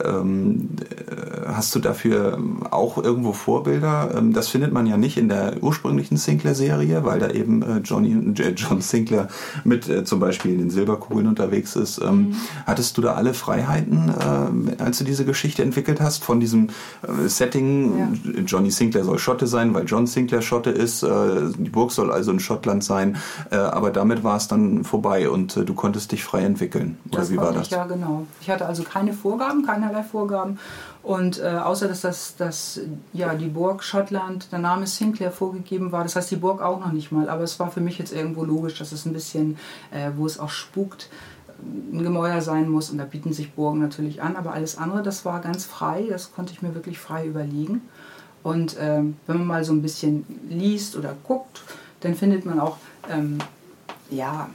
ähm, äh, hast du dafür auch irgendwo Vorbilder? Ähm, das findet man ja nicht in der ursprünglichen Sinclair-Serie, weil da eben äh, Johnny, äh, John Sinclair mit äh, zum Beispiel in den Silberkugeln unterwegs ist. Ähm, mhm. Hattest du da alle Freiheiten, als du diese Geschichte entwickelt hast, von diesem Setting, ja. Johnny Sinclair soll Schotte sein, weil John Sinclair Schotte ist, die Burg soll also in Schottland sein, aber damit war es dann vorbei und du konntest dich frei entwickeln. Oder das wie war das? Ich, ja, genau. Ich hatte also keine Vorgaben, keinerlei Vorgaben. Und äh, außer dass das, das, ja, die Burg Schottland, der Name Sinclair vorgegeben war, das heißt die Burg auch noch nicht mal, aber es war für mich jetzt irgendwo logisch, dass es ein bisschen, äh, wo es auch spukt, ein Gemäuer sein muss. Und da bieten sich Burgen natürlich an, aber alles andere, das war ganz frei, das konnte ich mir wirklich frei überlegen. Und ähm, wenn man mal so ein bisschen liest oder guckt, dann findet man auch, ähm, ja,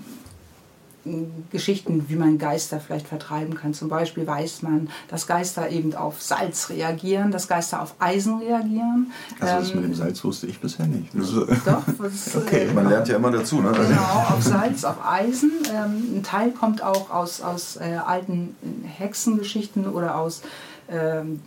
Geschichten, wie man Geister vielleicht vertreiben kann. Zum Beispiel weiß man, dass Geister eben auf Salz reagieren, dass Geister auf Eisen reagieren. Also das ähm, mit dem Salz wusste ich bisher nicht. Doch, das, okay. Man lernt ja immer dazu. Ne? Genau, auf Salz, auf Eisen. Ähm, ein Teil kommt auch aus, aus äh, alten Hexengeschichten oder aus ähm,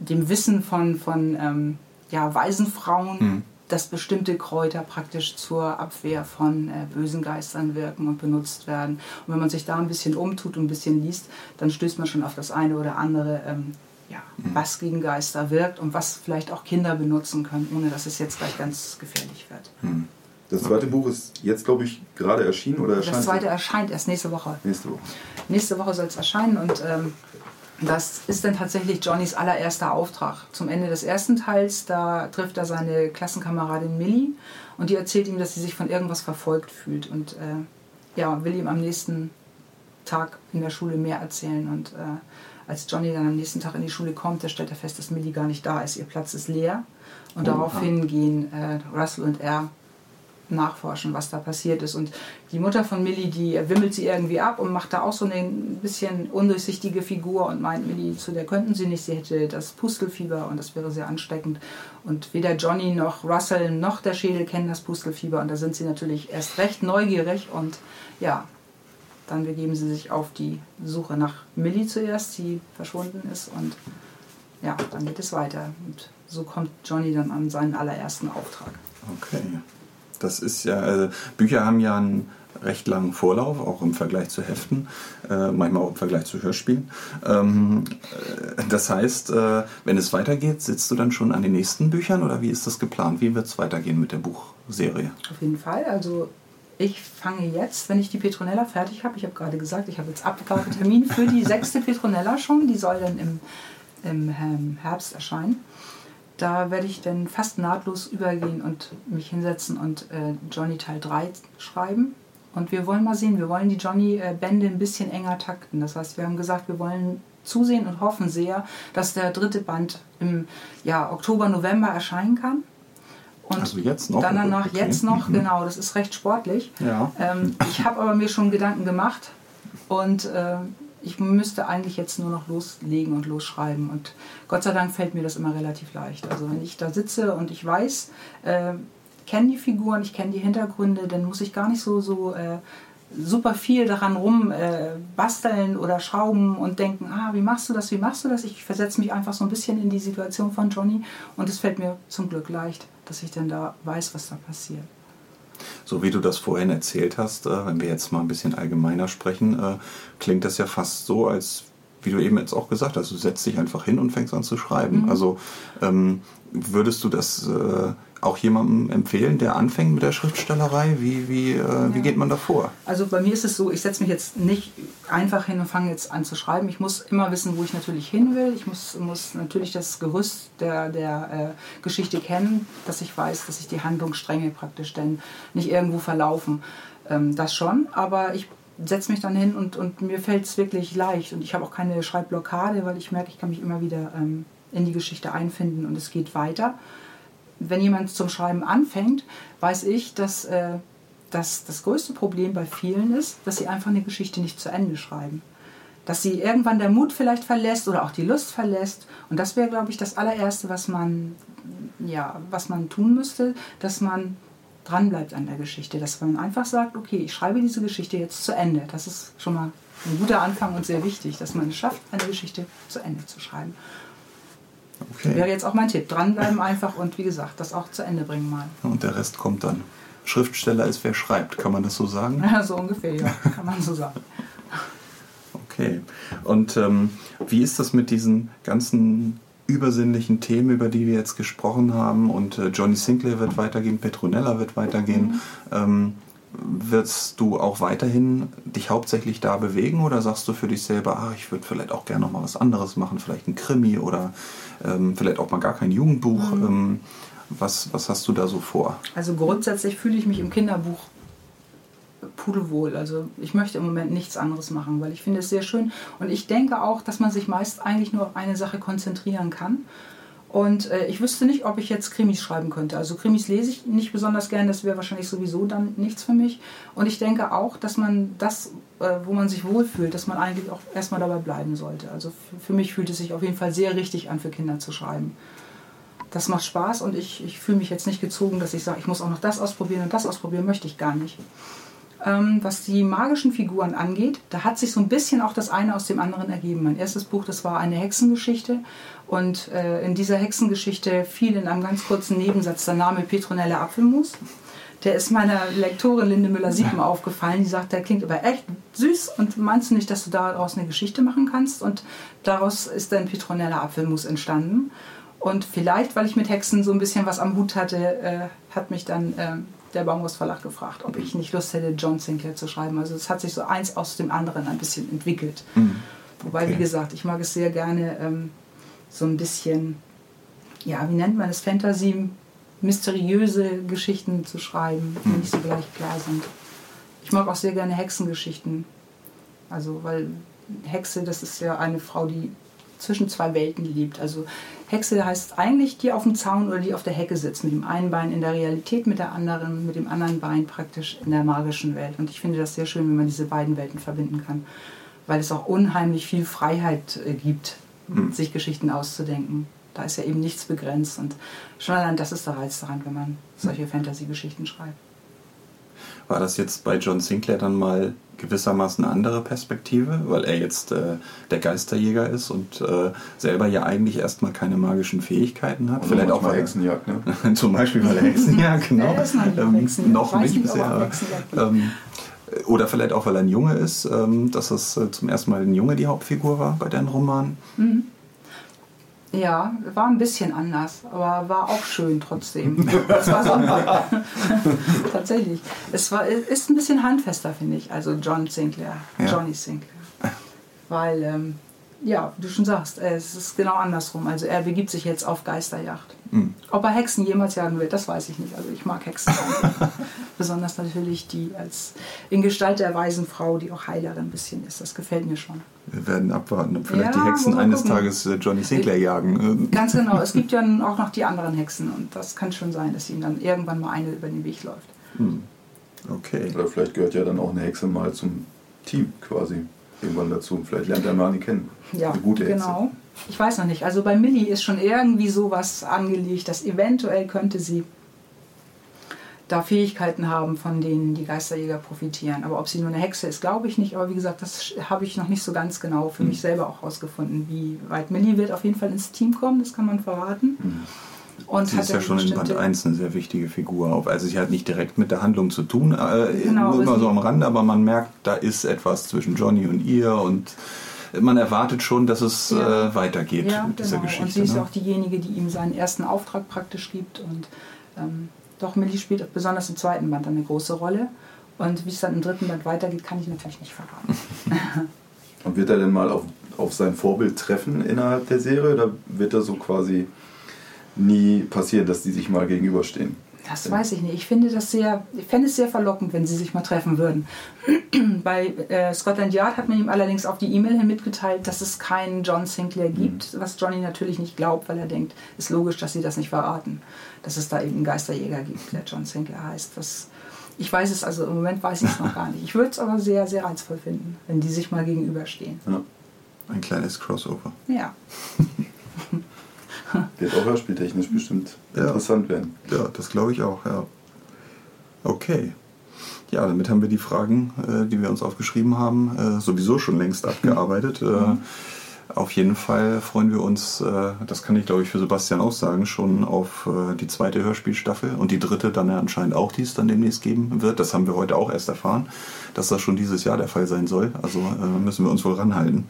dem Wissen von, von ähm, ja, Waisenfrauen. Hm dass bestimmte Kräuter praktisch zur Abwehr von äh, bösen Geistern wirken und benutzt werden. Und wenn man sich da ein bisschen umtut und ein bisschen liest, dann stößt man schon auf das eine oder andere, ähm, ja, mhm. was gegen Geister wirkt und was vielleicht auch Kinder benutzen können, ohne dass es jetzt gleich ganz gefährlich wird. Mhm. Das zweite Buch ist jetzt, glaube ich, gerade erschienen oder erscheint? Das zweite erscheint erst nächste Woche. Nächste Woche. Nächste Woche soll es erscheinen und ähm, das ist dann tatsächlich Johnnys allererster Auftrag. Zum Ende des ersten Teils, da trifft er seine Klassenkameradin Millie und die erzählt ihm, dass sie sich von irgendwas verfolgt fühlt und äh, ja, will ihm am nächsten Tag in der Schule mehr erzählen. Und äh, als Johnny dann am nächsten Tag in die Schule kommt, da stellt er fest, dass Millie gar nicht da ist. Ihr Platz ist leer. Und oh, daraufhin gehen äh, Russell und er nachforschen, was da passiert ist. Und die Mutter von Millie, die wimmelt sie irgendwie ab und macht da auch so eine bisschen undurchsichtige Figur und meint, Millie, zu der könnten sie nicht, sie hätte das Pustelfieber und das wäre sehr ansteckend. Und weder Johnny noch Russell noch der Schädel kennen das Pustelfieber und da sind sie natürlich erst recht neugierig und ja, dann begeben sie sich auf die Suche nach Millie zuerst, die verschwunden ist und ja, dann geht es weiter. Und so kommt Johnny dann an seinen allerersten Auftrag. Okay. Das ist ja, also Bücher haben ja einen recht langen Vorlauf, auch im Vergleich zu Heften, äh, manchmal auch im Vergleich zu Hörspielen. Ähm, äh, das heißt, äh, wenn es weitergeht, sitzt du dann schon an den nächsten Büchern oder wie ist das geplant? Wie wird es weitergehen mit der Buchserie? Auf jeden Fall. Also ich fange jetzt, wenn ich die Petronella fertig habe, ich habe gerade gesagt, ich habe jetzt Abgabetermin für die sechste Petronella schon, die soll dann im, im ähm, Herbst erscheinen. Da werde ich dann fast nahtlos übergehen und mich hinsetzen und äh, Johnny Teil 3 schreiben. Und wir wollen mal sehen, wir wollen die Johnny-Bände ein bisschen enger takten. Das heißt, wir haben gesagt, wir wollen zusehen und hoffen sehr, dass der dritte Band im ja, Oktober, November erscheinen kann. Und also jetzt noch? Dann danach okay. jetzt noch, mhm. genau, das ist recht sportlich. Ja. Ähm, ich habe aber mir schon Gedanken gemacht und äh, ich müsste eigentlich jetzt nur noch loslegen und losschreiben. Und Gott sei Dank fällt mir das immer relativ leicht. Also wenn ich da sitze und ich weiß, äh, kenne die Figuren, ich kenne die Hintergründe, dann muss ich gar nicht so, so äh, super viel daran rum äh, basteln oder schrauben und denken, ah, wie machst du das, wie machst du das? Ich versetze mich einfach so ein bisschen in die Situation von Johnny und es fällt mir zum Glück leicht, dass ich dann da weiß, was da passiert. So wie du das vorhin erzählt hast, äh, wenn wir jetzt mal ein bisschen allgemeiner sprechen, äh, klingt das ja fast so, als wie du eben jetzt auch gesagt hast, du setzt dich einfach hin und fängst an zu schreiben. Mhm. Also ähm, würdest du das äh, auch jemandem empfehlen, der anfängt mit der Schriftstellerei? Wie, wie, äh, ja. wie geht man da vor? Also bei mir ist es so, ich setze mich jetzt nicht einfach hin und fange jetzt an zu schreiben. Ich muss immer wissen, wo ich natürlich hin will. Ich muss, muss natürlich das Gerüst der, der äh, Geschichte kennen, dass ich weiß, dass ich die Handlungsstränge praktisch dann nicht irgendwo verlaufen. Ähm, das schon, aber ich setze mich dann hin und, und mir fällt es wirklich leicht. Und ich habe auch keine Schreibblockade, weil ich merke, ich kann mich immer wieder ähm, in die Geschichte einfinden und es geht weiter. Wenn jemand zum Schreiben anfängt, weiß ich, dass, äh, dass das größte Problem bei vielen ist, dass sie einfach eine Geschichte nicht zu Ende schreiben. Dass sie irgendwann der Mut vielleicht verlässt oder auch die Lust verlässt. Und das wäre, glaube ich, das allererste, was man, ja, was man tun müsste, dass man dranbleibt an der Geschichte, dass man einfach sagt, okay, ich schreibe diese Geschichte jetzt zu Ende. Das ist schon mal ein guter Anfang und sehr wichtig, dass man es schafft, eine Geschichte zu Ende zu schreiben. Okay. Wäre jetzt auch mein Tipp. Dranbleiben einfach und wie gesagt, das auch zu Ende bringen mal. Und der Rest kommt dann. Schriftsteller ist, wer schreibt, kann man das so sagen? Ja, so ungefähr, ja, kann man so sagen. Okay. Und ähm, wie ist das mit diesen ganzen übersinnlichen Themen, über die wir jetzt gesprochen haben. Und äh, Johnny Sinclair wird weitergehen, Petronella wird weitergehen. Mhm. Ähm, wirst du auch weiterhin dich hauptsächlich da bewegen oder sagst du für dich selber, ach, ich würde vielleicht auch gerne noch mal was anderes machen, vielleicht ein Krimi oder ähm, vielleicht auch mal gar kein Jugendbuch? Mhm. Ähm, was, was hast du da so vor? Also grundsätzlich fühle ich mich im Kinderbuch pudelwohl. Also ich möchte im Moment nichts anderes machen, weil ich finde es sehr schön. Und ich denke auch, dass man sich meist eigentlich nur auf eine Sache konzentrieren kann. Und äh, ich wüsste nicht, ob ich jetzt Krimis schreiben könnte. Also Krimis lese ich nicht besonders gern, das wäre wahrscheinlich sowieso dann nichts für mich. Und ich denke auch, dass man das, äh, wo man sich wohlfühlt, dass man eigentlich auch erstmal dabei bleiben sollte. Also für mich fühlt es sich auf jeden Fall sehr richtig an, für Kinder zu schreiben. Das macht Spaß und ich, ich fühle mich jetzt nicht gezogen, dass ich sage, ich muss auch noch das ausprobieren und das ausprobieren, möchte ich gar nicht. Ähm, was die magischen Figuren angeht, da hat sich so ein bisschen auch das eine aus dem anderen ergeben. Mein erstes Buch, das war eine Hexengeschichte. Und äh, in dieser Hexengeschichte fiel in einem ganz kurzen Nebensatz der Name Petronella Apfelmus. Der ist meiner Lektorin Linde Müller-Siepen aufgefallen. Die sagt, der klingt aber echt süß und meinst du nicht, dass du daraus eine Geschichte machen kannst? Und daraus ist dann Petronella Apfelmus entstanden. Und vielleicht, weil ich mit Hexen so ein bisschen was am Hut hatte, äh, hat mich dann äh, der Baumhaus Verlag gefragt, ob ich nicht Lust hätte, John Sinclair zu schreiben. Also es hat sich so eins aus dem anderen ein bisschen entwickelt. Mhm. Wobei, wie gesagt, ich mag es sehr gerne, ähm, so ein bisschen, ja, wie nennt man es, Fantasy, mysteriöse Geschichten zu schreiben, die mhm. nicht so gleich klar sind. Ich mag auch sehr gerne Hexengeschichten. Also, weil Hexe, das ist ja eine Frau, die zwischen zwei Welten lebt. Also Hexe heißt eigentlich die auf dem Zaun oder die auf der Hecke sitzt, mit dem einen Bein in der Realität, mit der anderen, mit dem anderen Bein praktisch in der magischen Welt. Und ich finde das sehr schön, wenn man diese beiden Welten verbinden kann, weil es auch unheimlich viel Freiheit äh, gibt, mhm. sich Geschichten auszudenken. Da ist ja eben nichts begrenzt und schon allein das ist der Reiz daran, wenn man solche Fantasy-Geschichten schreibt. War das jetzt bei John Sinclair dann mal gewissermaßen eine andere Perspektive, weil er jetzt äh, der Geisterjäger ist und äh, selber ja eigentlich erstmal keine magischen Fähigkeiten hat. Und Vielleicht auch mal weil Hexenjagd, ne? Zum Beispiel weil er Hexenjagd, genau. Ähm, Hexenjagd. noch nicht er bisher. Ähm, oder vielleicht auch, weil er ein Junge ist, ähm, dass es äh, zum ersten Mal ein Junge die Hauptfigur war bei deinen Romanen. Ja, war ein bisschen anders, aber war auch schön trotzdem. Das war super. Tatsächlich. Es war, ist ein bisschen handfester, finde ich. Also John Sinclair, Ja. Johnny Sinclair. Weil, ähm, ja, wie du schon sagst, es ist genau andersrum. Also er begibt sich jetzt auf Geisterjagd. Ob er Hexen jemals jagen wird, das weiß ich nicht. Also ich mag Hexen. Besonders natürlich die als in Gestalt der weisen Frau, die auch Heilerin ein bisschen ist. Das gefällt mir schon. Wir werden abwarten, ob vielleicht Ja, die Hexen eines gucken. Tages äh, Johnny Sinclair jagen. Ähm, Ganz genau. Es gibt ja auch noch die anderen Hexen und das kann schon sein, dass ihm dann irgendwann mal eine über den Weg läuft. Okay. Oder vielleicht gehört ja dann auch eine Hexe mal zum Team quasi irgendwann dazu. Vielleicht lernt er mal eine kennen. Ja, eine gute Hexe. genau. Ich weiß noch nicht. Also bei Millie ist schon irgendwie sowas angelegt, dass eventuell könnte sie da Fähigkeiten haben, von denen die Geisterjäger profitieren. Aber ob sie nur eine Hexe ist, glaube ich nicht. Aber wie gesagt, das habe ich noch nicht so ganz genau für Hm. mich selber auch rausgefunden, wie weit Millie wird auf jeden Fall ins Team kommen, das kann man verraten. Und Hm. Sie ist ja schon in Band bestimmte- 1 eine sehr wichtige Figur. Also sie hat nicht direkt mit der Handlung zu tun, äh, Genau, aber immer so am Rande, aber man merkt, da ist etwas zwischen Johnny und ihr und man erwartet schon, dass es Ja. äh, weitergeht Ja, mit dieser genau. Geschichte. Und sie ist ne? auch diejenige, die ihm seinen ersten Auftrag praktisch gibt. Und ähm, doch, Millie spielt besonders im zweiten Band eine große Rolle. Und wie es dann im dritten Band weitergeht, kann ich natürlich nicht verraten. Und wird er denn mal auf, auf sein Vorbild treffen innerhalb der Serie oder wird das so quasi nie passieren, dass die sich mal gegenüberstehen? Das weiß ich nicht. Ich finde das sehr, ich fände es sehr verlockend, wenn sie sich mal treffen würden. Bei äh, Scotland Yard hat man ihm allerdings auf die E-Mail hin mitgeteilt, dass es keinen John Sinclair gibt, was Johnny natürlich nicht glaubt, weil er denkt, ist logisch, dass sie das nicht verraten, dass es da eben einen Geisterjäger gibt, der John Sinclair heißt. Das, ich weiß es also im Moment weiß ich es noch gar nicht. Ich würde es aber sehr, sehr reizvoll finden, wenn die sich mal gegenüberstehen. Ja. Ein kleines Crossover. Ja. Wird auch hörspieltechnisch bestimmt Ja. interessant werden. Ja, das glaube ich auch, ja. Okay. Ja, damit haben wir die Fragen, äh, die wir uns aufgeschrieben haben, äh, sowieso schon längst abgearbeitet. Äh, auf jeden Fall freuen wir uns, das kann ich glaube ich für Sebastian auch sagen, schon auf die zweite Hörspielstaffel und die dritte dann ja anscheinend auch, die es dann demnächst geben wird. Das haben wir heute auch erst erfahren, dass das schon dieses Jahr der Fall sein soll. Also müssen wir uns wohl ranhalten.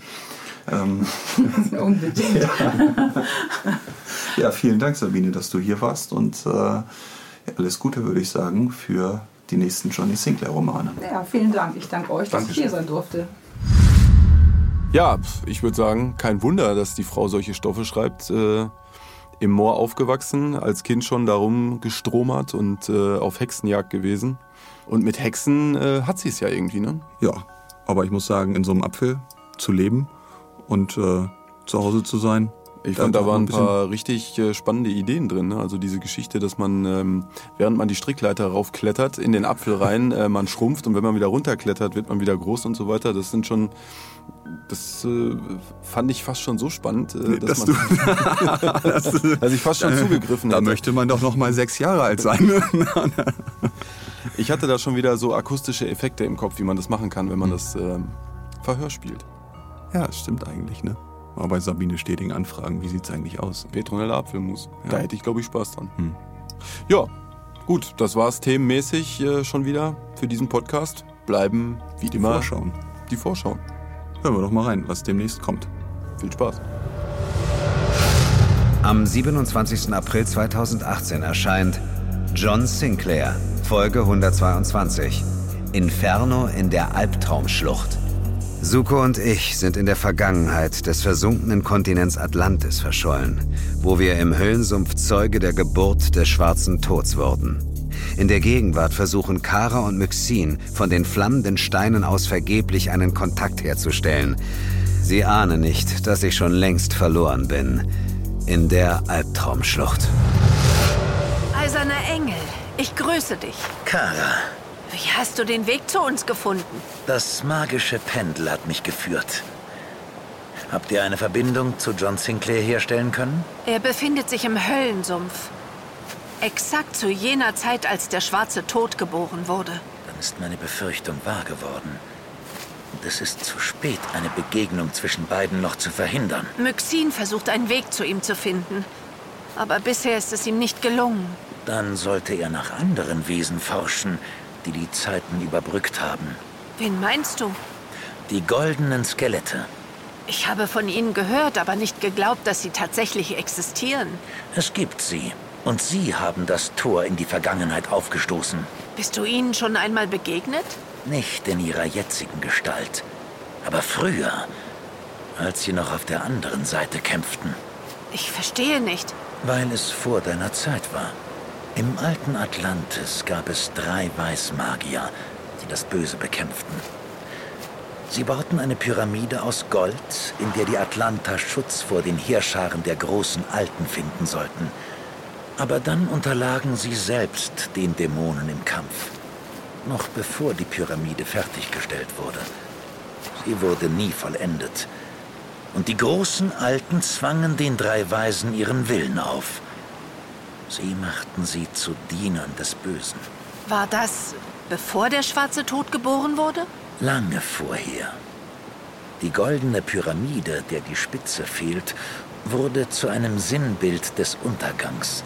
Ähm, Unbedingt. ja, vielen Dank, Sabine, dass du hier warst und äh, ja, alles Gute, würde ich sagen, für die nächsten Johnny Sinclair-Romane. Ja, vielen Dank. Ich danke euch, dass ich hier sein durfte. Ja, ich würde sagen, kein Wunder, dass die Frau solche Stoffe schreibt. Äh, Im Moor aufgewachsen, als Kind schon darum gestromert und äh, auf Hexenjagd gewesen. Und mit Hexen äh, hat sie es ja irgendwie, ne? Ja, aber ich muss sagen, in so einem Apfel zu leben und äh, zu Hause zu sein. Ich da fand, da waren ein paar richtig äh, spannende Ideen drin. Ne? Also diese Geschichte, dass man, ähm, während man die Strickleiter raufklettert, in den Apfel rein, äh, man schrumpft und wenn man wieder runterklettert, wird man wieder groß und so weiter. Das sind schon, das äh, fand ich fast schon so spannend, äh, dass, dass man, dass ich fast schon zugegriffen da hätte. möchte man doch noch mal sechs Jahre alt sein. Ich hatte da schon wieder so akustische Effekte im Kopf, wie man das machen kann, wenn man das ähm, Verhör spielt. Ja, das stimmt eigentlich, ne? Mal bei Sabine Steding anfragen, wie sieht's eigentlich aus? Petronella Apfelmus. Da Ja. hätte ich, glaube ich, Spaß dran. Hm. Ja, gut, das war's themenmäßig äh, schon wieder für diesen Podcast. Bleiben, wie Die immer, Vorschauen. die Vorschauen. Hören wir doch mal rein, was demnächst kommt. Viel Spaß. Am 27. April 2018 erscheint John Sinclair, Folge 122. Inferno in der Albtraumschlucht. Suko und ich sind in der Vergangenheit des versunkenen Kontinents Atlantis verschollen, wo wir im Höllensumpf Zeuge der Geburt des schwarzen Tods wurden. In der Gegenwart versuchen Kara und Myxin von den flammenden Steinen aus vergeblich einen Kontakt herzustellen. Sie ahnen nicht, dass ich schon längst verloren bin. In der Albtraumschlucht. Eiserner Engel, ich grüße dich. Kara, Wie hast du den Weg zu uns gefunden? das magische Pendel hat mich geführt. Habt ihr eine Verbindung zu John Sinclair herstellen können? Er befindet sich im Höllensumpf. Exakt zu jener Zeit, als der schwarze Tod geboren wurde. Dann ist meine Befürchtung wahr geworden. Und es ist zu spät, eine Begegnung zwischen beiden noch zu verhindern. Myxin versucht einen Weg zu ihm zu finden. Aber bisher ist es ihm nicht gelungen. Dann sollte er nach anderen Wesen forschen, die die Zeiten überbrückt haben. Wen meinst du? Die goldenen Skelette. Ich habe von ihnen gehört, aber nicht geglaubt, dass sie tatsächlich existieren. Es gibt sie. Und sie haben das Tor in die Vergangenheit aufgestoßen. Bist du ihnen schon einmal begegnet? Nicht in ihrer jetzigen Gestalt. Aber früher, als sie noch auf der anderen Seite kämpften. Ich verstehe nicht. Weil es vor deiner Zeit war. Im alten Atlantis gab es drei Weißmagier, die das Böse bekämpften. Sie bauten eine Pyramide aus Gold, in der die Atlanter Schutz vor den Heerscharen der großen Alten finden sollten. Aber dann unterlagen sie selbst den Dämonen im Kampf. Noch bevor die Pyramide fertiggestellt wurde. Sie wurde nie vollendet. Und die großen Alten zwangen den drei Weisen ihren Willen auf. Sie machten sie zu Dienern des Bösen. War das, bevor der schwarze Tod geboren wurde? Lange vorher. Die goldene Pyramide, der die Spitze fehlt, wurde zu einem Sinnbild des Untergangs.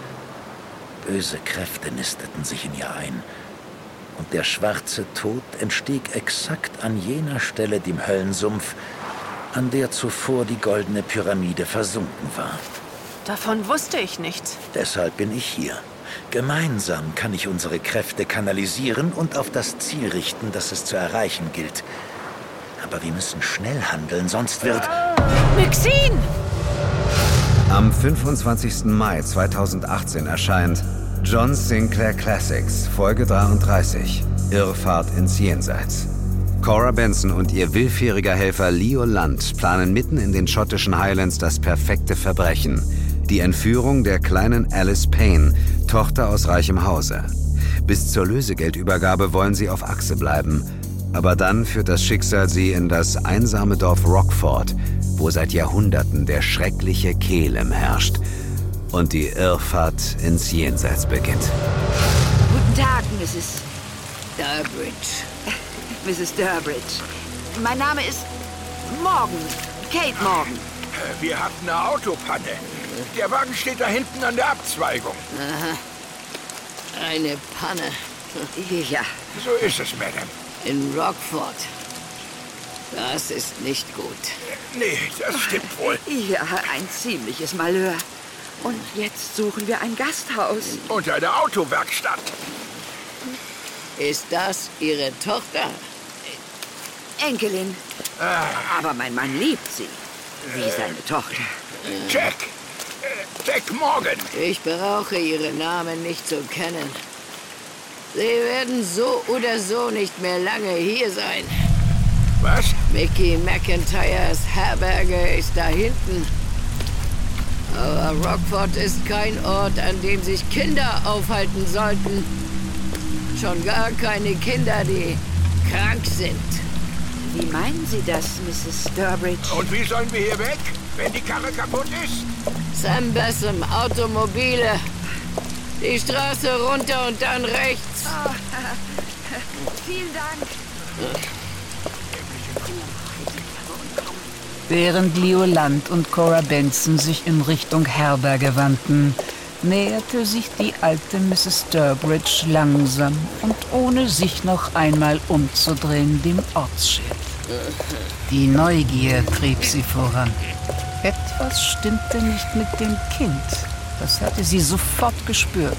Böse Kräfte nisteten sich in ihr ein. Und der schwarze Tod entstieg exakt an jener Stelle dem Höllensumpf, an der zuvor die goldene Pyramide versunken war. Davon wusste ich nichts. Deshalb bin ich hier. Gemeinsam kann ich unsere Kräfte kanalisieren und auf das Ziel richten, das es zu erreichen gilt. Aber wir müssen schnell handeln, sonst wird... Myxin! Am 25. Mai 2018 erscheint John Sinclair Classics, Folge 33, Irrfahrt ins Jenseits. Cora Benson und ihr willfähriger Helfer Leo Land planen mitten in den schottischen Highlands das perfekte Verbrechen – die Entführung der kleinen Alice Payne, Tochter aus reichem Hause. Bis zur Lösegeldübergabe wollen sie auf Achse bleiben. Aber dann führt das Schicksal sie in das einsame Dorf Rockford, wo seit Jahrhunderten der schreckliche Kehlem herrscht und die Irrfahrt ins Jenseits beginnt. Guten Tag, Mrs. Durbridge. Mrs. Durbridge. Mein Name ist Morgan. Kate Morgan. Wir hatten eine Autopanne. Der Wagen steht da hinten an der Abzweigung. Aha. Eine Panne. Ja. So ist es, Madame. In Rockford. Das ist nicht gut. Nee, das stimmt wohl. Ja, ein ziemliches Malheur. Und jetzt suchen wir ein Gasthaus. Und eine Autowerkstatt. Ist das Ihre Tochter? Enkelin. Ah. Aber mein Mann liebt sie. Wie seine Tochter. Jack. Jack Morgan. Ich brauche Ihre Namen nicht zu kennen. Sie werden so oder so nicht mehr lange hier sein. Was? Mickey McIntyres Herberge ist da hinten. Aber Rockford ist kein Ort, an dem sich Kinder aufhalten sollten. Schon gar keine Kinder, die krank sind. Wie meinen Sie das, Mrs. Sturbridge? Und wie sollen wir hier weg, wenn die Karre kaputt ist? Sam Bessem, Automobile. Die Straße runter und dann rechts. Oh, vielen Dank. Während Leo Land und Cora Benson sich in Richtung Herberge wandten, näherte sich die alte Mrs. Sturbridge langsam und ohne sich noch einmal umzudrehen dem Ortsschild. Die Neugier trieb sie voran. Etwas stimmte nicht mit dem Kind. Das hatte sie sofort gespürt.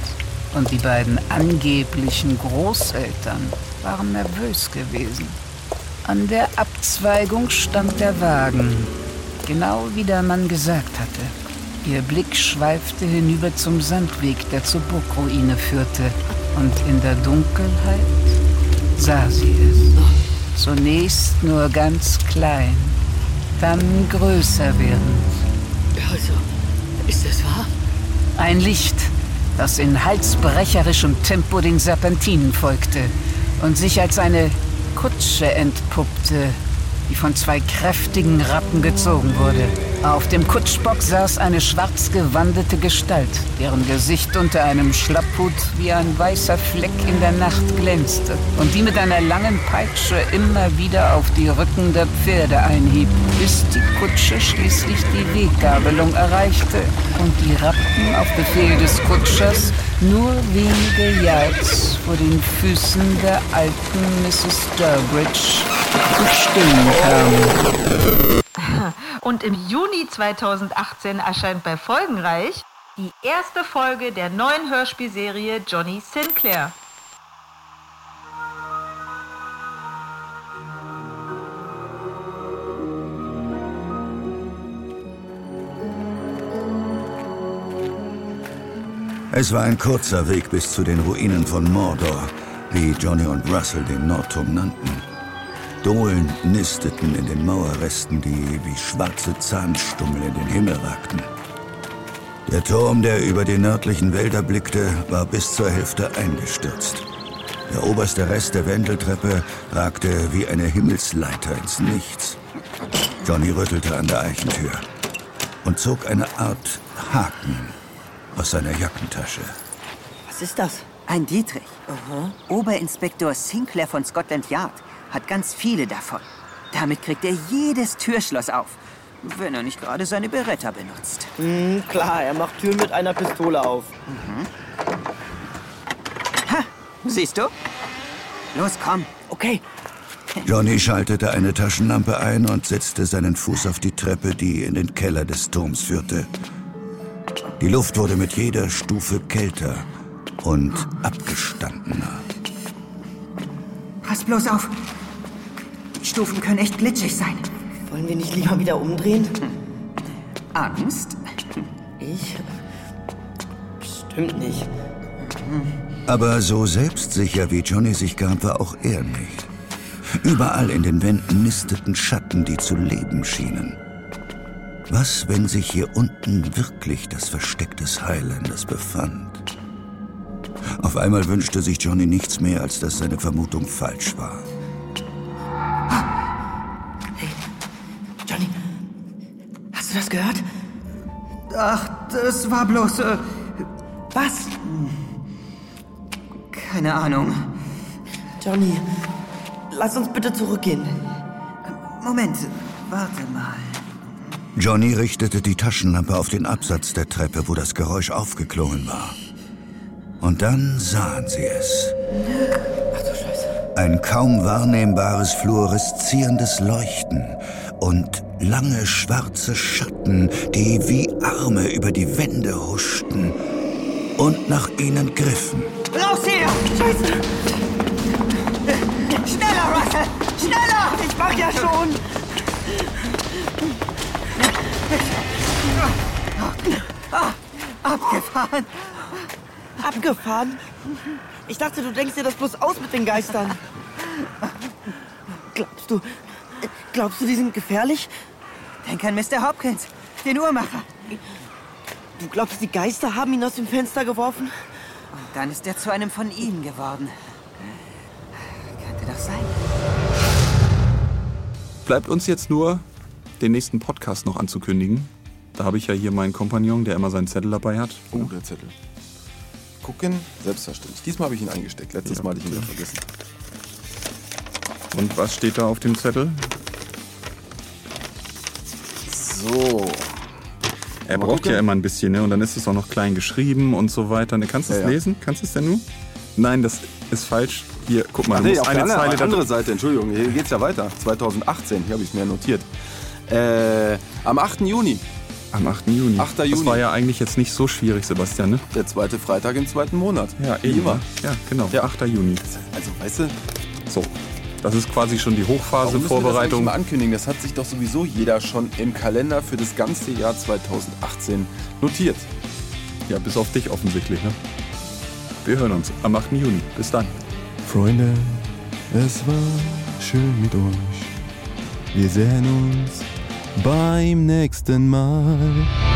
Und die beiden angeblichen Großeltern waren nervös gewesen. An der Abzweigung stand der Wagen, genau wie der Mann gesagt hatte. Ihr Blick schweifte hinüber zum Sandweg, der zur Burgruine führte. Und in der Dunkelheit sah sie es. Zunächst nur ganz klein, dann größer werdend. Also, ist das wahr? Ein Licht, das in halsbrecherischem Tempo den Serpentinen folgte und sich als eine Kutsche entpuppte, die von zwei kräftigen Rappen gezogen wurde. Auf dem Kutschbock saß eine schwarz gewandete Gestalt, deren Gesicht unter einem Schlapphut wie ein weißer Fleck in der Nacht glänzte und die mit einer langen Peitsche immer wieder auf die Rücken der Pferde einhieb, bis die Kutsche schließlich die Weggabelung erreichte und die Rappen auf Befehl des Kutschers nur wenige Yards vor den Füßen der alten Mrs. Sturbridge zu stehen kamen. Und im Juni 2018 erscheint bei Folgenreich die erste Folge der neuen Hörspielserie Johnny Sinclair. Es war ein kurzer Weg bis zu den Ruinen von Mordor, wie Johnny und Russell den Nordturm nannten. Dohlen nisteten in den Mauerresten, die wie schwarze Zahnstummel in den Himmel ragten. Der Turm, der über die nördlichen Wälder blickte, war bis zur Hälfte eingestürzt. Der oberste Rest der Wendeltreppe ragte wie eine Himmelsleiter ins Nichts. Johnny rüttelte an der Eichentür und zog eine Art Haken aus seiner Jackentasche. Was ist das? Ein Dietrich. Oberinspektor Sinclair von Scotland Yard hat ganz viele davon. Damit kriegt er jedes Türschloss auf, wenn er nicht gerade seine Beretta benutzt. Hm, klar, er macht Türen mit einer Pistole auf. Mhm. Ha, siehst du? Los, komm. Okay. Johnny schaltete eine Taschenlampe ein und setzte seinen Fuß auf die Treppe, die in den Keller des Turms führte. Die Luft wurde mit jeder Stufe kälter und abgestandener. Pass bloß auf. Die Stufen können echt glitschig sein. Wollen wir nicht lieber wieder umdrehen? Angst? Ich? Stimmt nicht. Aber so selbstsicher wie Johnny sich gab, war auch er nicht. Überall in den Wänden nisteten Schatten, die zu leben schienen. Was, wenn sich hier unten wirklich das Versteck des Highlanders befand? Auf einmal wünschte sich Johnny nichts mehr, als dass seine Vermutung falsch war. Hast du das gehört? Ach, das war bloß. Äh, Was? keine Ahnung. Johnny, lass uns bitte zurückgehen. Moment, warte mal. Johnny richtete die Taschenlampe auf den Absatz der Treppe, wo das Geräusch aufgeklungen war. Und dann sahen sie es. Ein kaum wahrnehmbares fluoreszierendes Leuchten und lange schwarze Schatten, die wie Arme über die Wände huschten und nach ihnen griffen. Raus hier! Scheiße! Schneller, Russell! Schneller! Ich mach ja schon! Ah, abgefahren! Abgefahren? Ich dachte, du denkst dir das bloß aus mit den Geistern. Glaubst du, glaubst du, die sind gefährlich? Denk an Mr. Hopkins, den Uhrmacher. Du glaubst, die Geister haben ihn aus dem Fenster geworfen? Und dann ist er zu einem von ihnen geworden. Könnte doch sein. Bleibt uns jetzt nur, den nächsten Podcast noch anzukündigen. Da habe ich ja hier meinen Kompagnon, der immer seinen Zettel dabei hat. Oh, der Zettel. Gucken, selbstverständlich. Diesmal habe ich ihn eingesteckt. Letztes Ja, Mal hatte ich ihn wieder vergessen. Und was steht da auf dem Zettel? So. Er Mal braucht gucken. ja immer ein bisschen, ne? Und dann ist es auch noch klein geschrieben und so weiter. Ne, kannst du es Ja, ja. lesen? Kannst du es denn nur? Nein, das ist falsch. Hier, guck mal, Ach nee, auf eine der Zeile andere, andere Seite, Entschuldigung, hier geht's ja weiter. 2018, hier habe ich es mir notiert. Äh, am 8. Juni. Am 8. Juni. 8. Das Juni. war ja eigentlich jetzt nicht so schwierig, Sebastian, ne? Der zweite Freitag im zweiten Monat. Ja, eben. immer. Ja, genau. Ja. 8. Juni. Also, weißt du, So. Das ist quasi schon die Hochphase, warum müssen wir das Vorbereitung. mal ankündigen? Das hat sich doch sowieso jeder schon im Kalender für das ganze Jahr 2018 notiert. Ja, bis auf dich offensichtlich, ne? Wir hören uns am 8. Juni. Bis dann. Freunde, es war schön mit euch. Wir sehen uns beim nächsten Mal.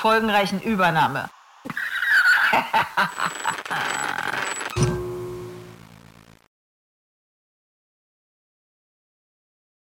folgenreichen Übernahme.